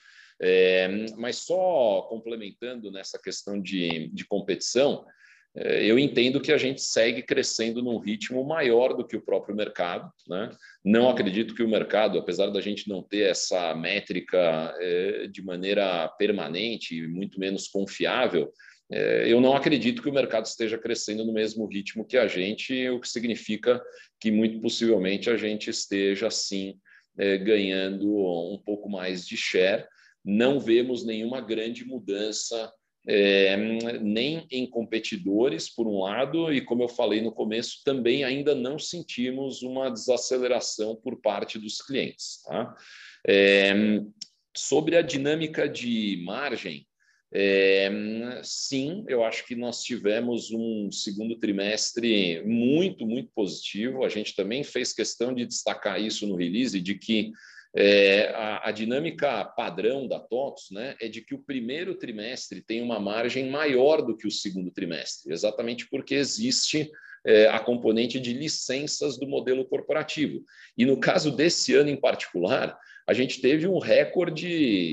É, mas só complementando nessa questão de, de competição, é, eu entendo que a gente segue crescendo num ritmo maior do que o próprio mercado. Né? Não acredito que o mercado, apesar da gente não ter essa métrica é, de maneira permanente e muito menos confiável, é, eu não acredito que o mercado esteja crescendo no mesmo ritmo que a gente, o que significa que muito possivelmente a gente esteja, sim, é, ganhando um pouco mais de share. Não vemos nenhuma grande mudança é, nem em competidores, por um lado, e como eu falei no começo, também ainda não sentimos uma desaceleração por parte dos clientes. Tá? É, sobre a dinâmica de margem, é, sim, eu acho que nós tivemos um segundo trimestre muito, muito positivo. A gente também fez questão de destacar isso no release, de que é, a, a, dinâmica padrão da TOTS né, é de que o primeiro trimestre tem uma margem maior do que o segundo trimestre, exatamente porque existe é, a componente de licenças do modelo corporativo. E no caso desse ano em particular, a gente teve um recorde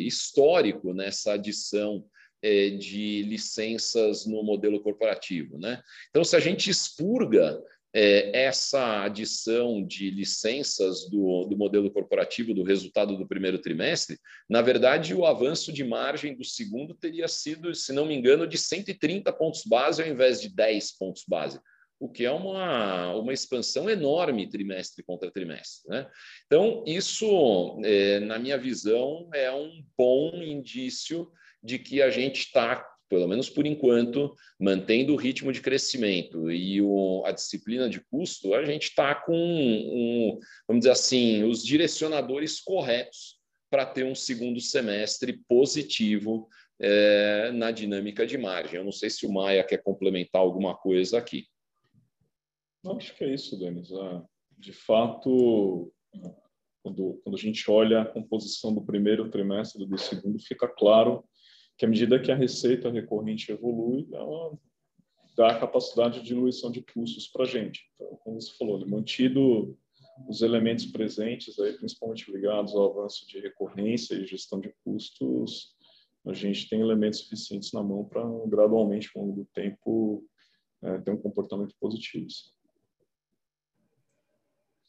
histórico nessa adição é, de licenças no modelo corporativo. Né? Então, se a gente expurga é, essa adição de licenças do, do modelo corporativo do resultado do primeiro trimestre, na verdade, o avanço de margem do segundo teria sido, se não me engano, de 130 pontos base ao invés de 10 pontos base o que é uma, uma expansão enorme trimestre contra trimestre. Né? Então, isso, é, na minha visão, é um bom indício de que a gente está, pelo menos por enquanto, mantendo o ritmo de crescimento e o, a disciplina de custo, a gente está com, um, vamos dizer assim, os direcionadores corretos para ter um segundo semestre positivo é, na dinâmica de margem. Eu não sei se o Maia quer complementar alguma coisa aqui. Acho que é isso, Denis. Ah, de fato, quando, quando a gente olha a composição do primeiro trimestre e do segundo, fica claro que à medida que a receita recorrente evolui, ela dá a capacidade de diluição de custos para a gente. Então, como você falou, mantido os elementos presentes, aí, principalmente ligados ao avanço de recorrência e gestão de custos, a gente tem elementos suficientes na mão para gradualmente, ao longo do tempo, é, ter um comportamento positivo.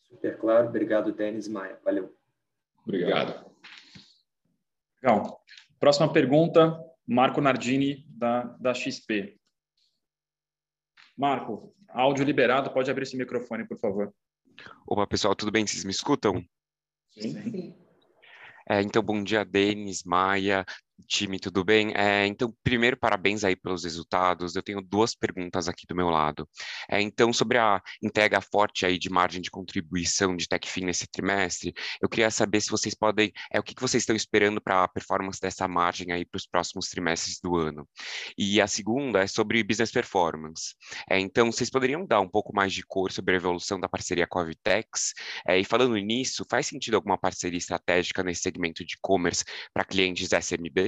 Super claro. Obrigado, Denis Maia. Valeu. Obrigado. Legal. Próxima pergunta, Marco Nardini, da, da XP. Marco, áudio liberado, pode abrir esse microfone, por favor. Opa, pessoal, tudo bem? Vocês me escutam? Sim. Sim. É, então, bom dia, Denis, Maia, time, tudo bem? É, então, primeiro, parabéns aí pelos resultados. Eu tenho duas perguntas aqui do meu lado. É, então, sobre a entrega forte aí de margem de contribuição de TechFin nesse trimestre, eu queria saber se vocês podem, é o que, vocês estão esperando para a performance dessa margem aí para os próximos trimestres do ano. E a segunda é sobre business performance. É, então, vocês poderiam dar um pouco mais de cor sobre a evolução da parceria com a Vitex? É, e falando nisso, faz sentido alguma parceria estratégica nesse segmento de e-commerce para clientes SMB?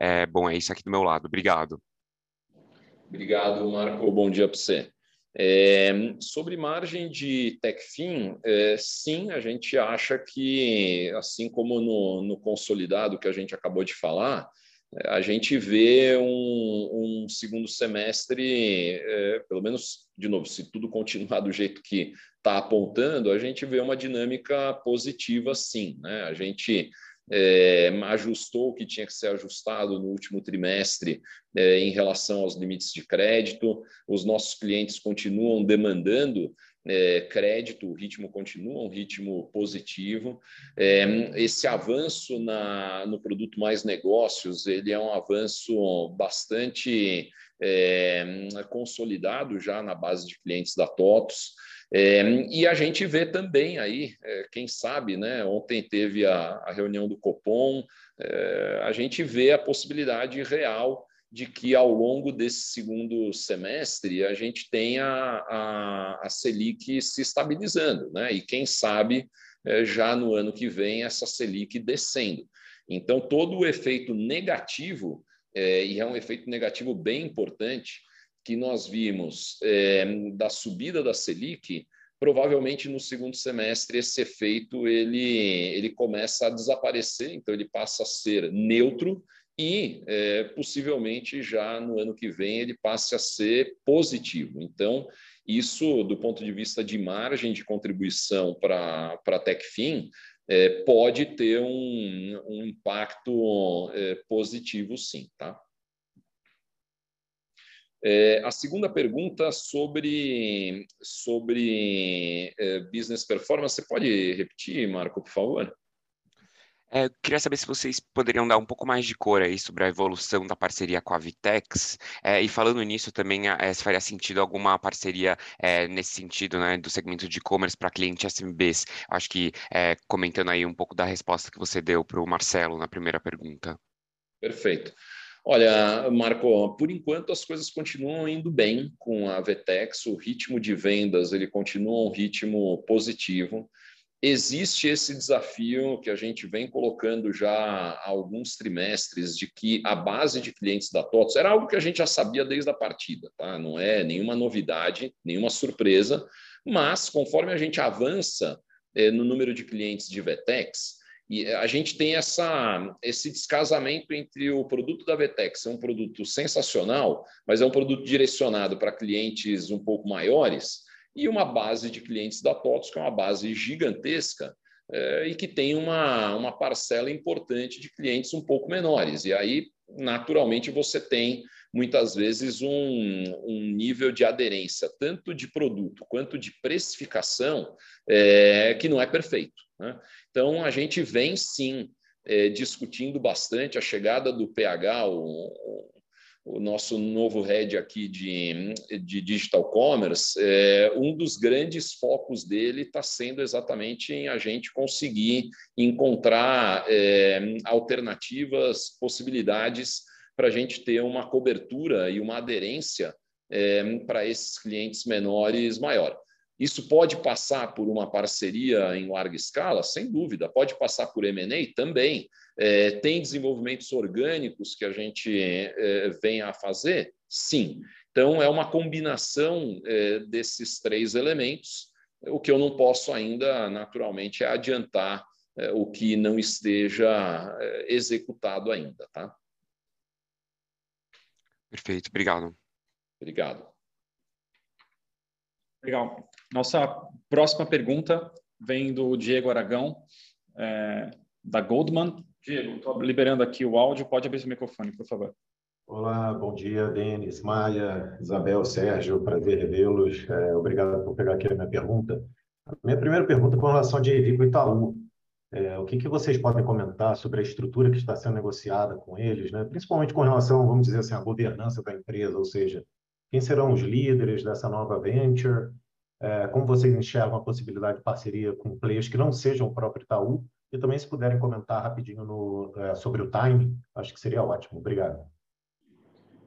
É, bom, é isso aqui do meu lado. Obrigado. Obrigado, Marco. Bom dia para você. É, sobre margem de TechFin, é, sim, a gente acha que, assim como no, no, consolidado que a gente acabou de falar, a gente vê um, um segundo semestre, é, pelo menos, de novo, se tudo continuar do jeito que está apontando, a gente vê uma dinâmica positiva, sim. Né? A gente é, ajustou o que tinha que ser ajustado no último trimestre é, em relação aos limites de crédito. Os nossos clientes continuam demandando é, crédito, o ritmo continua um ritmo positivo. É, esse avanço na, no produto mais negócios, ele é um avanço bastante é, consolidado já na base de clientes da TOTOS. É, e a gente vê também aí, é, quem sabe, né? Ontem teve a, a reunião do Copom, é, a gente vê a possibilidade real de que ao longo desse segundo semestre a gente tenha a, a Selic se estabilizando, né? E quem sabe é, já no ano que vem essa Selic descendo. Então, todo o efeito negativo, é, e é um efeito negativo bem importante, que nós vimos é, da subida da Selic, provavelmente no segundo semestre esse efeito ele, ele começa a desaparecer, então ele passa a ser neutro e é, possivelmente já no ano que vem ele passe a ser positivo. Então, isso do ponto de vista de margem de contribuição para a TechFin, é, pode ter um, um impacto é, positivo sim, tá? É, a segunda pergunta sobre, sobre é, business performance, você pode repetir, Marco, por favor? É, queria saber se vocês poderiam dar um pouco mais de cor aí sobre a evolução da parceria com a Vitex. É, e falando nisso também, é, se faria sentido alguma parceria é, nesse sentido, né, do segmento de e-commerce para clientes SMBs. Acho que é, comentando aí um pouco da resposta que você deu para o Marcelo na primeira pergunta. Perfeito. Olha, Marco, por enquanto as coisas continuam indo bem com a Vetex, o ritmo de vendas ele continua um ritmo positivo. Existe esse desafio que a gente vem colocando já há alguns trimestres de que a base de clientes da TOTOS era algo que a gente já sabia desde a partida, tá? Não é nenhuma novidade, nenhuma surpresa, mas conforme a gente avança eh, no número de clientes de Vetex, e a gente tem essa, esse descasamento entre o produto da Vetex, é um produto sensacional, mas é um produto direcionado para clientes um pouco maiores, e uma base de clientes da TOTOS, que é uma base gigantesca, é, e que tem uma, uma parcela importante de clientes um pouco menores. E aí, naturalmente, você tem muitas vezes um, um nível de aderência, tanto de produto quanto de precificação, é, que não é perfeito. Né? Então, a gente vem sim é, discutindo bastante a chegada do PH, o, o nosso novo head aqui de, de digital commerce, é, um dos grandes focos dele está sendo exatamente em a gente conseguir encontrar é, alternativas, possibilidades para a gente ter uma cobertura e uma aderência é, para esses clientes menores maior. Isso pode passar por uma parceria em larga escala? Sem dúvida. Pode passar por M&A? Também. É, tem desenvolvimentos orgânicos que a gente é, vem a fazer? Sim. Então, é uma combinação é, desses três elementos. O que eu não posso ainda, naturalmente, é adiantar é, o que não esteja é, executado ainda. Tá? Perfeito. Obrigado. Obrigado. Legal. Nossa próxima pergunta vem do Diego Aragão, é, da Goldman. Diego, estou liberando aqui o áudio, pode abrir seu microfone, por favor. Olá, bom dia, Denis, Maia, Isabel, Sérgio, prazer revê-los. É, obrigado por pegar aqui a minha pergunta. minha primeira pergunta é com relação a com o Itaú. É, o que, que vocês podem comentar sobre a estrutura que está sendo negociada com eles, né? principalmente com relação, vamos dizer assim, à governança da empresa, ou seja, quem serão os líderes dessa nova venture, é, como vocês enxergam a possibilidade de parceria com players que não sejam o próprio Itaú, e também se puderem comentar rapidinho no, é, sobre o timing, acho que seria ótimo. Obrigado.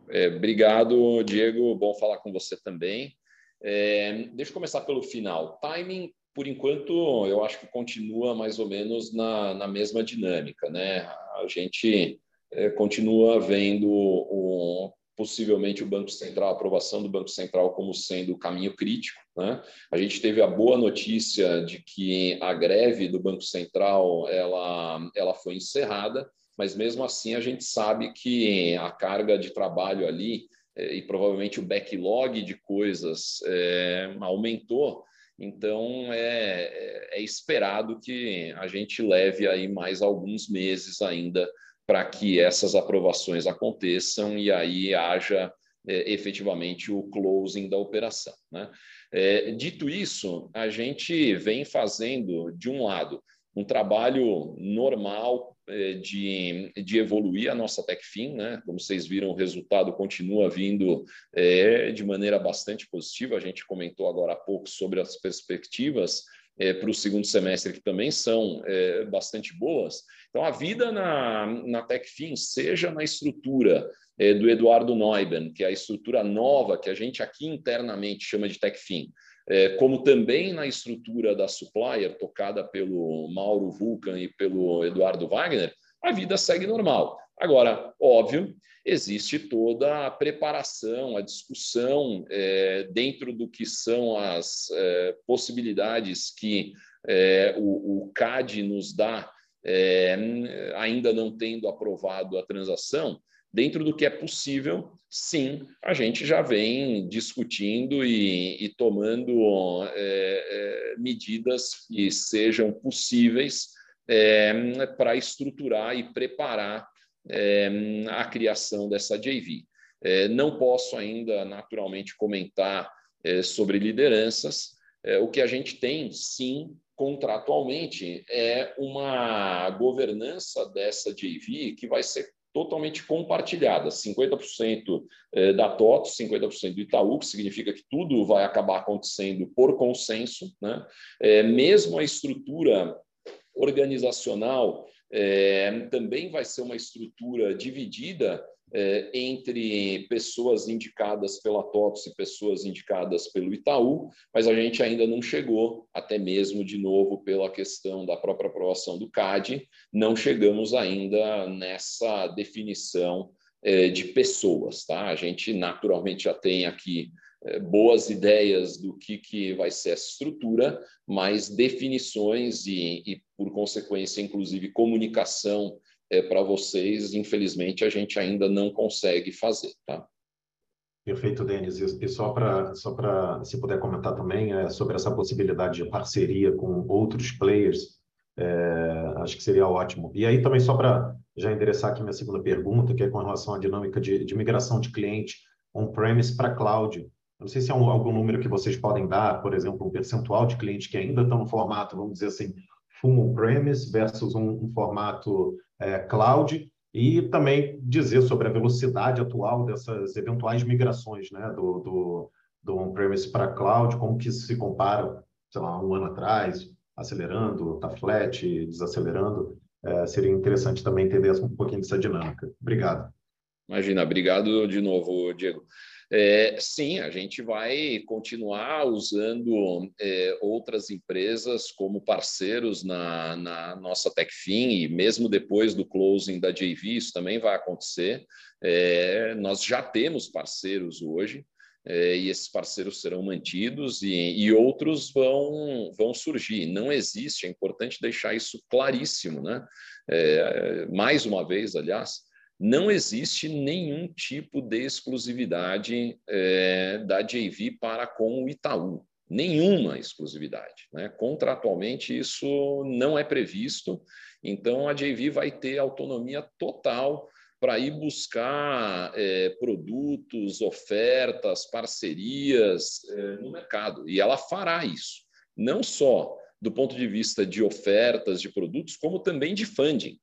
É, obrigado, Diego. Bom falar com você também. É, deixa eu começar pelo final. Timing por enquanto, eu acho que continua mais ou menos na, na mesma dinâmica. Né? A gente é, continua vendo o, possivelmente o Banco Central, a aprovação do Banco Central como sendo o caminho crítico. Né? A gente teve a boa notícia de que a greve do Banco Central ela, ela foi encerrada, mas mesmo assim a gente sabe que a carga de trabalho ali é, e provavelmente o backlog de coisas é, aumentou então, é, é esperado que a gente leve aí mais alguns meses ainda para que essas aprovações aconteçam e aí haja é, efetivamente o closing da operação. Né? É, dito isso, a gente vem fazendo, de um lado, um trabalho normal é, de, de evoluir a nossa TechFin, né? Como vocês viram, o resultado continua vindo é, de maneira bastante positiva. A gente comentou agora há pouco sobre as perspectivas é, para o segundo semestre, que também são é, bastante boas. Então, a vida na, na TechFin, seja na estrutura é, do Eduardo Neuben, que é a estrutura nova que a gente aqui internamente chama de TechFin, é, como também na estrutura da Supplier, tocada pelo Mauro Vulcan e pelo Eduardo Wagner, a vida segue normal. Agora, óbvio, existe toda a preparação, a discussão é, dentro do que são as é, possibilidades que é, o, o, CAD nos dá, é, ainda não tendo aprovado a transação, dentro do que é possível, sim, a gente já vem discutindo e, e tomando é, é, medidas que sejam possíveis para estruturar e preparar é, a criação dessa JV. É, não posso ainda, naturalmente, comentar é, sobre lideranças. o que a gente tem, sim, contratualmente, é uma governança dessa JV que vai ser totalmente compartilhada, 50% eh, da TOTO, 50% do Itaú, que significa que tudo vai acabar acontecendo por consenso, né? Mesmo a estrutura organizacional é, também vai ser uma estrutura dividida é, entre pessoas indicadas pela TOTS e pessoas indicadas pelo Itaú, mas a gente ainda não chegou, até mesmo de novo pela questão da própria aprovação do CAD, não chegamos ainda nessa definição é, de pessoas. Tá? A gente naturalmente já tem aqui boas ideias do que, que vai ser essa estrutura, mas definições e, e por consequência, inclusive comunicação é, para vocês, infelizmente, a gente ainda não consegue fazer. Tá? Perfeito, Denis. E só para, só se puder comentar também é, sobre essa possibilidade de parceria com outros players, é, acho que seria ótimo. E aí também só para já endereçar aqui minha segunda pergunta, que é com relação à dinâmica de, de migração de cliente on-premise para cloud. Não sei se é um, algum número que vocês podem dar, por exemplo, um percentual de clientes que ainda estão no formato, vamos dizer assim, full on-premise versus um, um formato é, cloud e também dizer sobre a velocidade atual dessas eventuais migrações né, do, do, do on-premise para cloud, como que isso se compara, sei lá, um ano atrás, acelerando, está flat, desacelerando. É, seria interessante também entender um pouquinho dessa dinâmica. Obrigado. Imagina, obrigado de novo, Diego. É, sim, a gente vai continuar usando é, outras empresas como parceiros na, na nossa TechFin e mesmo depois do closing da JV, isso também vai acontecer. É, nós já temos parceiros hoje, é, e esses parceiros serão mantidos e, e, outros vão, vão surgir. Não existe, é importante deixar isso claríssimo, né? É, mais uma vez, aliás, não existe nenhum tipo de exclusividade é, da JV para com o Itaú. Nenhuma exclusividade. Né? Contratualmente, isso não é previsto, então a JV vai ter autonomia total para ir buscar é, produtos, ofertas, parcerias é, no mercado, e ela fará isso. não só do ponto de vista de ofertas de produtos, como também de funding.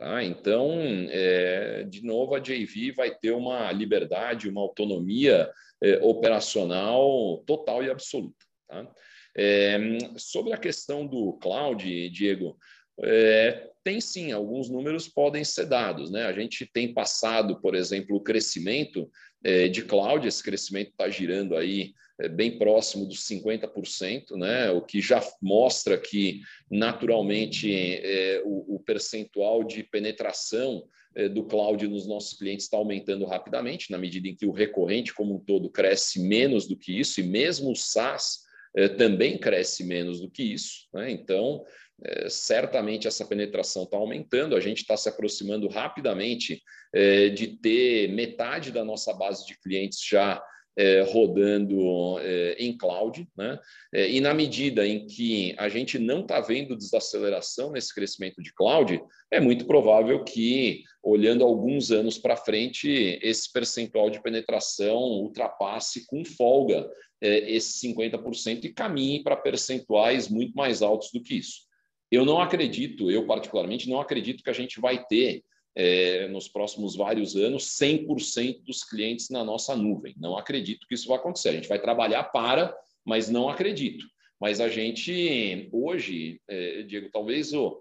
Tá? Então, é, de novo, a JV vai ter uma liberdade, uma autonomia é, operacional total e absoluta. Tá? É, sobre a questão do cloud, Diego, é, tem sim, alguns números podem ser dados. Né? A gente tem passado, por exemplo, o crescimento é, de cloud, esse crescimento está girando aí bem próximo dos 50%, né? o que já mostra que, naturalmente, é, o, o, percentual de penetração é, do cloud nos nossos clientes está aumentando rapidamente, na medida em que o recorrente como um todo cresce menos do que isso, e mesmo o SaaS é, também cresce menos do que isso. Né? Então, é, certamente essa penetração está aumentando, a gente está se aproximando rapidamente é, de ter metade da nossa base de clientes já é, rodando é, em cloud, né? É, e na medida em que a gente não está vendo desaceleração nesse crescimento de cloud, é muito provável que, olhando alguns anos para frente, esse percentual de penetração ultrapasse com folga é, esses 50% e caminhe para percentuais muito mais altos do que isso. Eu não acredito, eu particularmente não acredito que a gente vai ter é, nos próximos vários anos 100% dos clientes na nossa nuvem. Não acredito que isso vai acontecer. A gente vai trabalhar para, mas não acredito. Mas a gente, hoje, é, Diego, talvez o,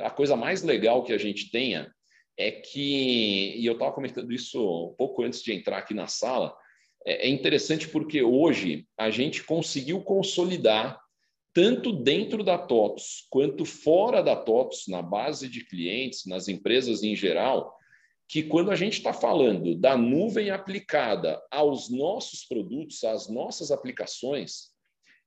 a coisa mais legal que a gente tenha é que, e eu estava comentando isso um pouco antes de entrar aqui na sala, é, é interessante porque hoje a gente conseguiu consolidar tanto dentro da TOTS quanto fora da TOTS, na base de clientes, nas empresas em geral, que quando a gente está falando da nuvem aplicada aos nossos produtos, às nossas aplicações,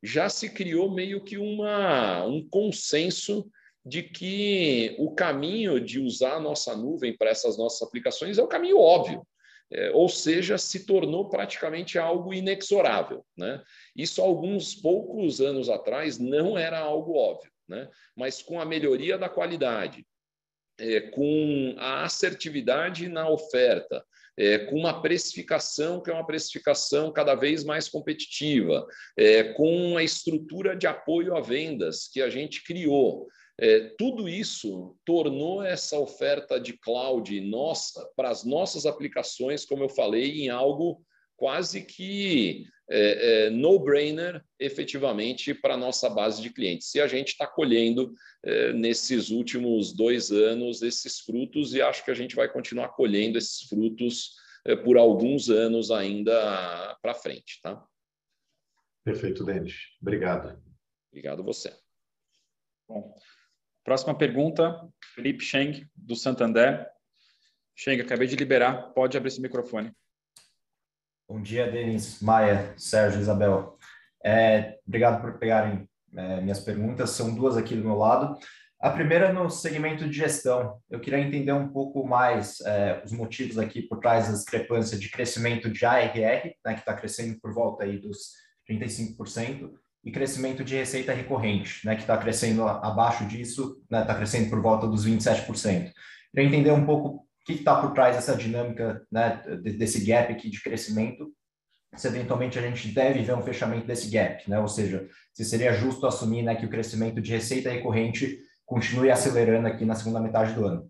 já se criou meio que uma, um consenso de que o caminho de usar a nossa nuvem para essas nossas aplicações é o caminho óbvio é, ou seja, se tornou praticamente algo inexorável. Né? Isso, alguns poucos anos atrás, não era algo óbvio, né? mas com a melhoria da qualidade, é, com a assertividade na oferta, é, com uma precificação que é uma precificação cada vez mais competitiva, é, com a estrutura de apoio a vendas que a gente criou, é, tudo isso tornou essa oferta de cloud nossa, para as nossas aplicações, como eu falei, em algo quase que é, é, no-brainer, efetivamente, para a nossa base de clientes. E a gente está colhendo, é, nesses últimos dois anos, esses frutos, e acho que a gente vai continuar colhendo esses frutos é, por alguns anos ainda para frente. Tá? Perfeito, Denis. Obrigado. Obrigado você. Bom, Próxima pergunta, Felipe Cheng, do Santander. Cheng, acabei de liberar, pode abrir esse microfone. Bom dia, Denis, Maia, Sérgio, Isabel. É, obrigado por pegarem é, minhas perguntas, são duas aqui do meu lado. A primeira no segmento de gestão. Eu queria entender um pouco mais é, os motivos aqui por trás da discrepância de crescimento de ARR, né, que está crescendo por volta aí dos 35%, e crescimento de receita recorrente, né, que está crescendo abaixo disso, está né, tá crescendo por volta dos 27%. Para entender um pouco o que está por trás dessa dinâmica, né, desse gap aqui de crescimento, se eventualmente a gente deve ver um fechamento desse gap, né, ou seja, se seria justo assumir né, que o crescimento de receita recorrente continue acelerando aqui na segunda metade do ano.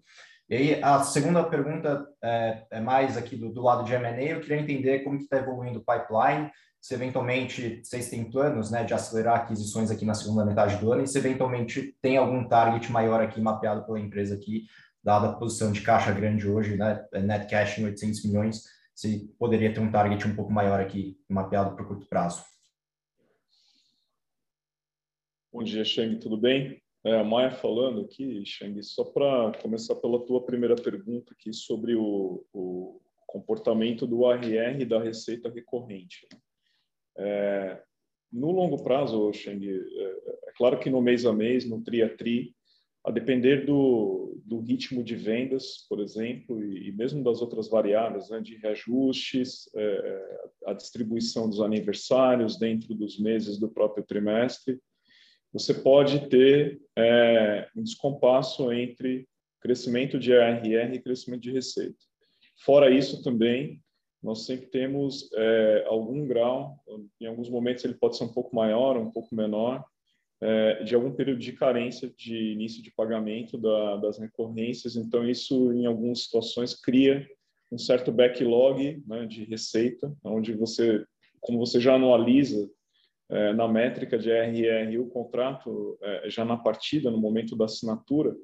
E aí, a segunda pergunta é, é mais aqui do, do lado de M&A, eu queria entender como está evoluindo o pipeline, se eventualmente vocês têm planos né, de acelerar aquisições aqui na segunda metade do ano e se eventualmente tem algum target maior aqui mapeado pela empresa aqui, dada a posição de caixa grande hoje, né, net cash em 800 milhões, se poderia ter um target um pouco maior aqui mapeado para o curto prazo. Bom dia, Cheng, tudo bem? É, a Maia falando aqui, Cheng, só para começar pela tua primeira pergunta aqui sobre o, o comportamento do ARR da receita recorrente. É, no longo prazo, Sheng, é, é claro que no mês a mês, no tri a tri, a depender do, do ritmo de vendas, por exemplo, e, e mesmo das outras variáveis, né, de reajustes, é, é, a distribuição dos aniversários dentro dos meses do próprio trimestre, você pode ter é, um descompasso entre crescimento de ARR e crescimento de receita. Fora isso também, nós sempre temos é, algum grau, em alguns momentos ele pode ser um pouco maior, um pouco menor, é, de algum período de carência de início de pagamento da, das recorrências. Então, isso, em algumas situações, cria um certo backlog né, de receita, onde você, como você já anualiza é, na métrica de RR o contrato, é, já na partida, no momento da assinatura,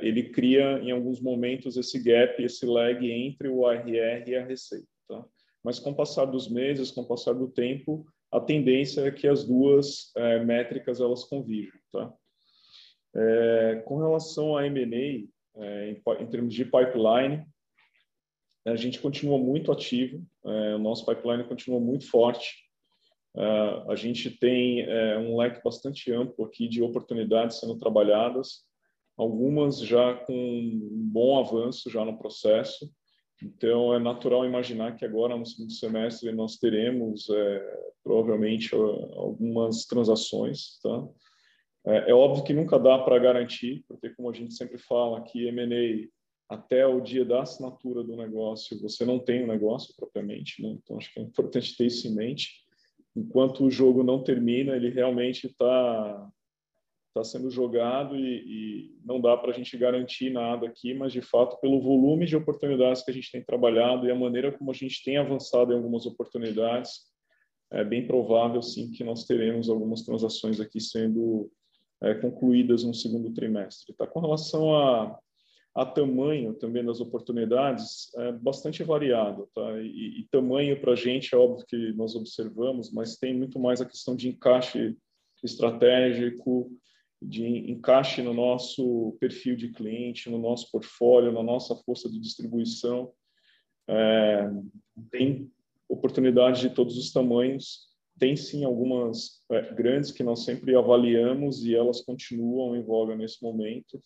ele cria, em alguns momentos, esse gap, esse lag entre o ARR e a receita. Tá? Mas com o passar dos meses, com o passar do tempo, a tendência é que as duas é, métricas elas convijam. Tá? É, com relação a M&A, é, em, em, termos de pipeline, a gente continua muito ativo, é, o nosso pipeline continua muito forte. É, a gente tem é, um leque bastante amplo aqui de oportunidades sendo trabalhadas, algumas já com um bom avanço já no processo, então, é natural imaginar que agora, no segundo semestre, nós teremos é, provavelmente algumas transações. Tá? É, é, óbvio que nunca dá para garantir, porque, como a gente sempre fala, que M&A, até o dia da assinatura do negócio, você não tem o um negócio propriamente. Né? Então, acho que é importante ter isso em mente. Enquanto o jogo não termina, ele realmente está está sendo jogado e, e não dá para a gente garantir nada aqui, mas de fato, pelo volume de oportunidades que a gente tem trabalhado e a maneira como a gente tem avançado em algumas oportunidades, é bem provável sim que nós teremos algumas transações aqui sendo é, concluídas no segundo trimestre. Tá? Com relação a, a tamanho também das oportunidades, é bastante variado. Tá? E, e tamanho para a gente é óbvio que nós observamos, mas tem muito mais a questão de encaixe estratégico, de encaixe no nosso perfil de cliente, no nosso portfólio, na nossa força de distribuição. É, tem oportunidades de todos os tamanhos. Tem sim algumas é, grandes que nós sempre avaliamos e elas continuam em voga nesse momento.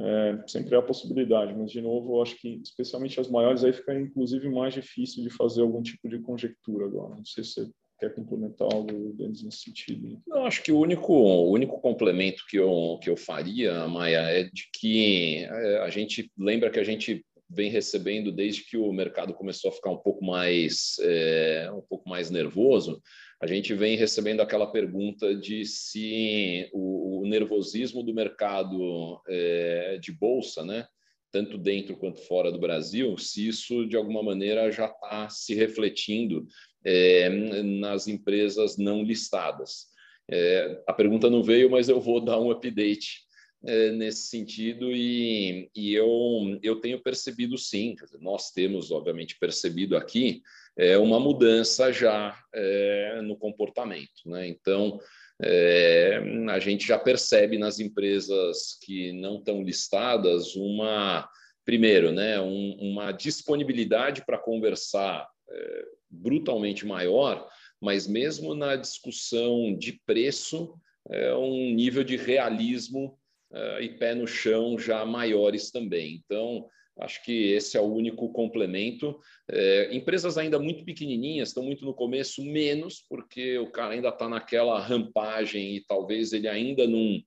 É, sempre há possibilidade, mas de novo, eu acho que especialmente as maiores aí fica inclusive mais difícil de fazer algum tipo de conjectura agora. Não sei se quer complementar algo, Denis, nesse sentido? Não, acho que o único, o único complemento que eu, que eu faria, Maia, é de que é, a gente lembra que a gente vem recebendo desde que o mercado começou a ficar um pouco mais é, um pouco mais nervoso, a gente vem recebendo aquela pergunta de se o, o nervosismo do mercado é, de bolsa, né, tanto dentro quanto fora do Brasil, se isso de alguma maneira já está se refletindo é, nas empresas não listadas. É, a pergunta não veio, mas eu vou dar um update é, nesse sentido e, e, eu, eu tenho percebido sim, nós temos obviamente percebido aqui é, uma mudança já é, no comportamento. Né? Então, é, a gente já percebe nas empresas que não estão listadas uma, primeiro, né, um, uma disponibilidade para conversar é, brutalmente maior, mas mesmo na discussão de preço, é um nível de realismo é, e pé no chão já maiores também. Então, acho que esse é o único complemento. É, empresas ainda muito pequenininhas, estão muito no começo, menos, porque o cara ainda está naquela rampagem e talvez ele ainda não.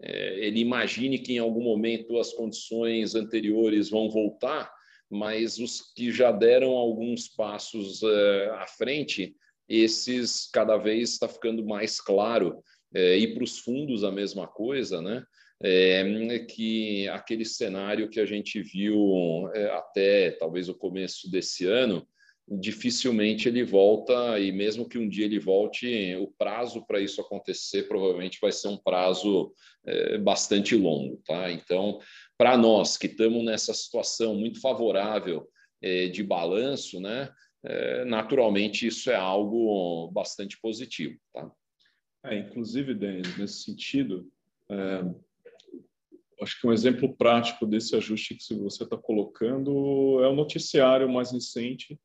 É, ele imagine que em algum momento as condições anteriores vão voltar, mas os que já deram alguns passos uh, à frente, esses cada vez está ficando mais claro. Uh, e para os fundos a mesma coisa, né? É, que aquele cenário que a gente viu é, até talvez o começo desse ano, dificilmente ele volta, e mesmo que um dia ele volte, o prazo para isso acontecer provavelmente vai ser um prazo é, bastante longo. Tá? Então, para nós que estamos nessa situação muito favorável é, de balanço, né, é, naturalmente isso é algo bastante positivo. Tá? É, inclusive, Denis, nesse sentido, é, acho que um exemplo prático desse ajuste que você está colocando é o noticiário mais recente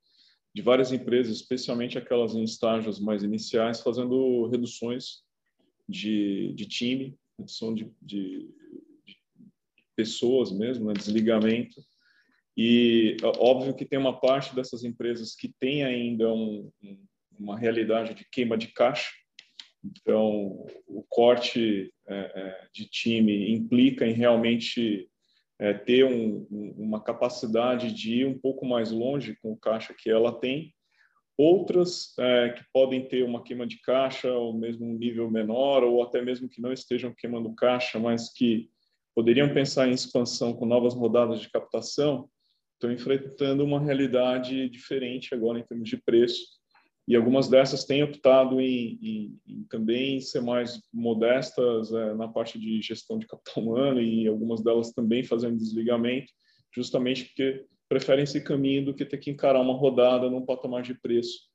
de várias empresas, especialmente aquelas em estágios mais iniciais, fazendo reduções de, de time, redução de, de pessoas mesmo, né, desligamento. E óbvio que tem uma parte dessas empresas que tem ainda um, uma realidade de queima de caixa. Então, o corte é, é, de time implica em realmente é, ter um, uma capacidade de ir um pouco mais longe com o caixa que ela tem. outras é, que podem ter uma queima de caixa, ou mesmo um nível menor, ou até mesmo que não estejam queimando caixa, mas que poderiam pensar em expansão com novas rodadas de captação, estão enfrentando uma realidade diferente agora em termos de preço. E algumas dessas têm optado em, em, em também ser mais modestas é, na parte de gestão de capital humano e algumas delas também fazendo desligamento, justamente porque preferem esse caminho do que ter que encarar uma rodada num patamar de preço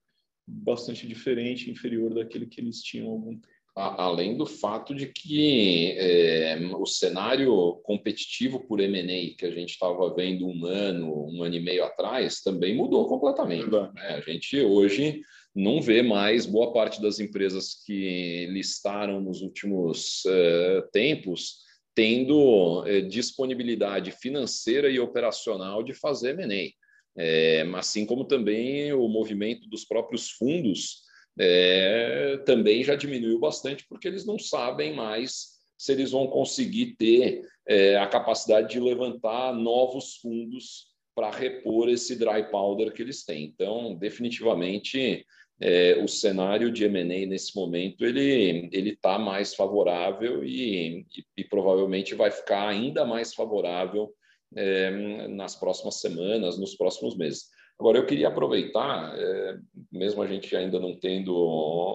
bastante diferente, inferior daquele que eles tinham há algum tempo. Além do fato de que é, o cenário competitivo por M&A que a gente estava vendo um ano, um ano e meio atrás, também mudou completamente. Né? A gente hoje não vê mais boa parte das empresas que listaram nos últimos é, tempos tendo é, disponibilidade financeira e operacional de fazer M&A. É, assim como também o movimento dos próprios fundos é, também já diminuiu bastante, porque eles não sabem mais se eles vão conseguir ter é, a capacidade de levantar novos fundos para repor esse dry powder que eles têm. Então, definitivamente, é, o cenário de M&A nesse momento ele ele está mais favorável e, e, e, provavelmente vai ficar ainda mais favorável é, nas próximas semanas, nos próximos meses. Agora eu queria aproveitar, é, mesmo a gente ainda não tendo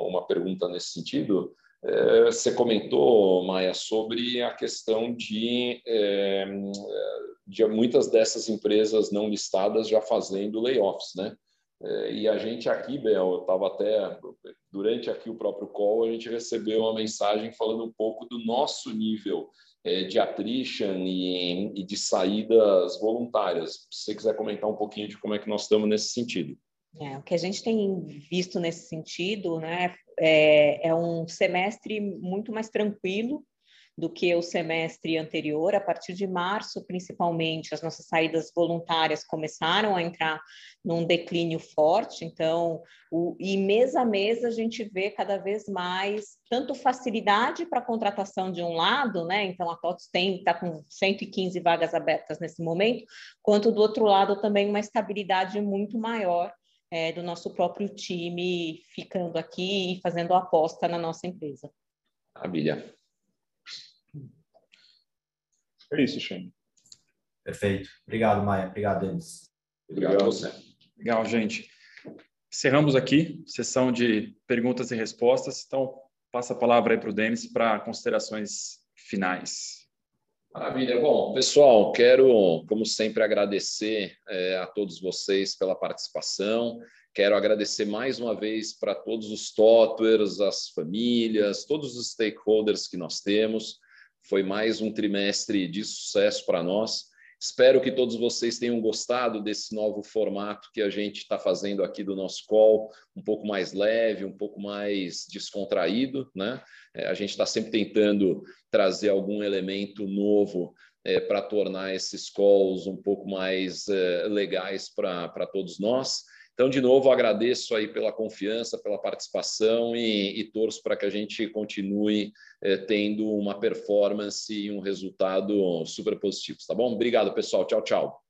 uma pergunta nesse sentido, é, você comentou, Maia, sobre a questão de, é, de muitas dessas empresas não listadas já fazendo layoffs, né? E a gente aqui, Bel, estava até durante aqui o próprio call, a gente recebeu uma mensagem falando um pouco do nosso nível de attrition e, e, de saídas voluntárias. Se você quiser comentar um pouquinho de como é que nós estamos nesse sentido. É, o que a gente tem visto nesse sentido, né, é, é um semestre muito mais tranquilo do que o semestre anterior. A partir de março, principalmente, as nossas saídas voluntárias começaram a entrar num declínio forte. Então, o, e mês a mês a gente vê cada vez mais tanto facilidade para contratação de um lado, né? Então a TOTS tem está com 115 vagas abertas nesse momento, quanto do outro lado também uma estabilidade muito maior é, do nosso próprio time ficando aqui e fazendo aposta na nossa empresa. Maravilha. É isso, Shane. Perfeito. Obrigado, Maia. Obrigado, Denis. Obrigado a você. Legal, gente. Encerramos aqui sessão de perguntas e respostas. Então, passa a palavra aí para o Denis para considerações finais. Maravilha. Bom, pessoal, quero, como sempre, agradecer é, a todos vocês pela participação. Quero agradecer mais uma vez para todos os softwares, as famílias, todos os stakeholders que nós temos. Foi mais um trimestre de sucesso para nós. Espero que todos vocês tenham gostado desse novo formato que a gente está fazendo aqui do nosso call, um pouco mais leve, um pouco mais descontraído. Né? É, a gente está sempre tentando trazer algum elemento novo é, para tornar esses calls um pouco mais é, legais para todos nós. Então, de novo, agradeço aí pela confiança, pela participação e, e torço para que a gente continue eh, tendo uma performance e um resultado super positivos, tá bom? Obrigado, pessoal. Tchau, tchau.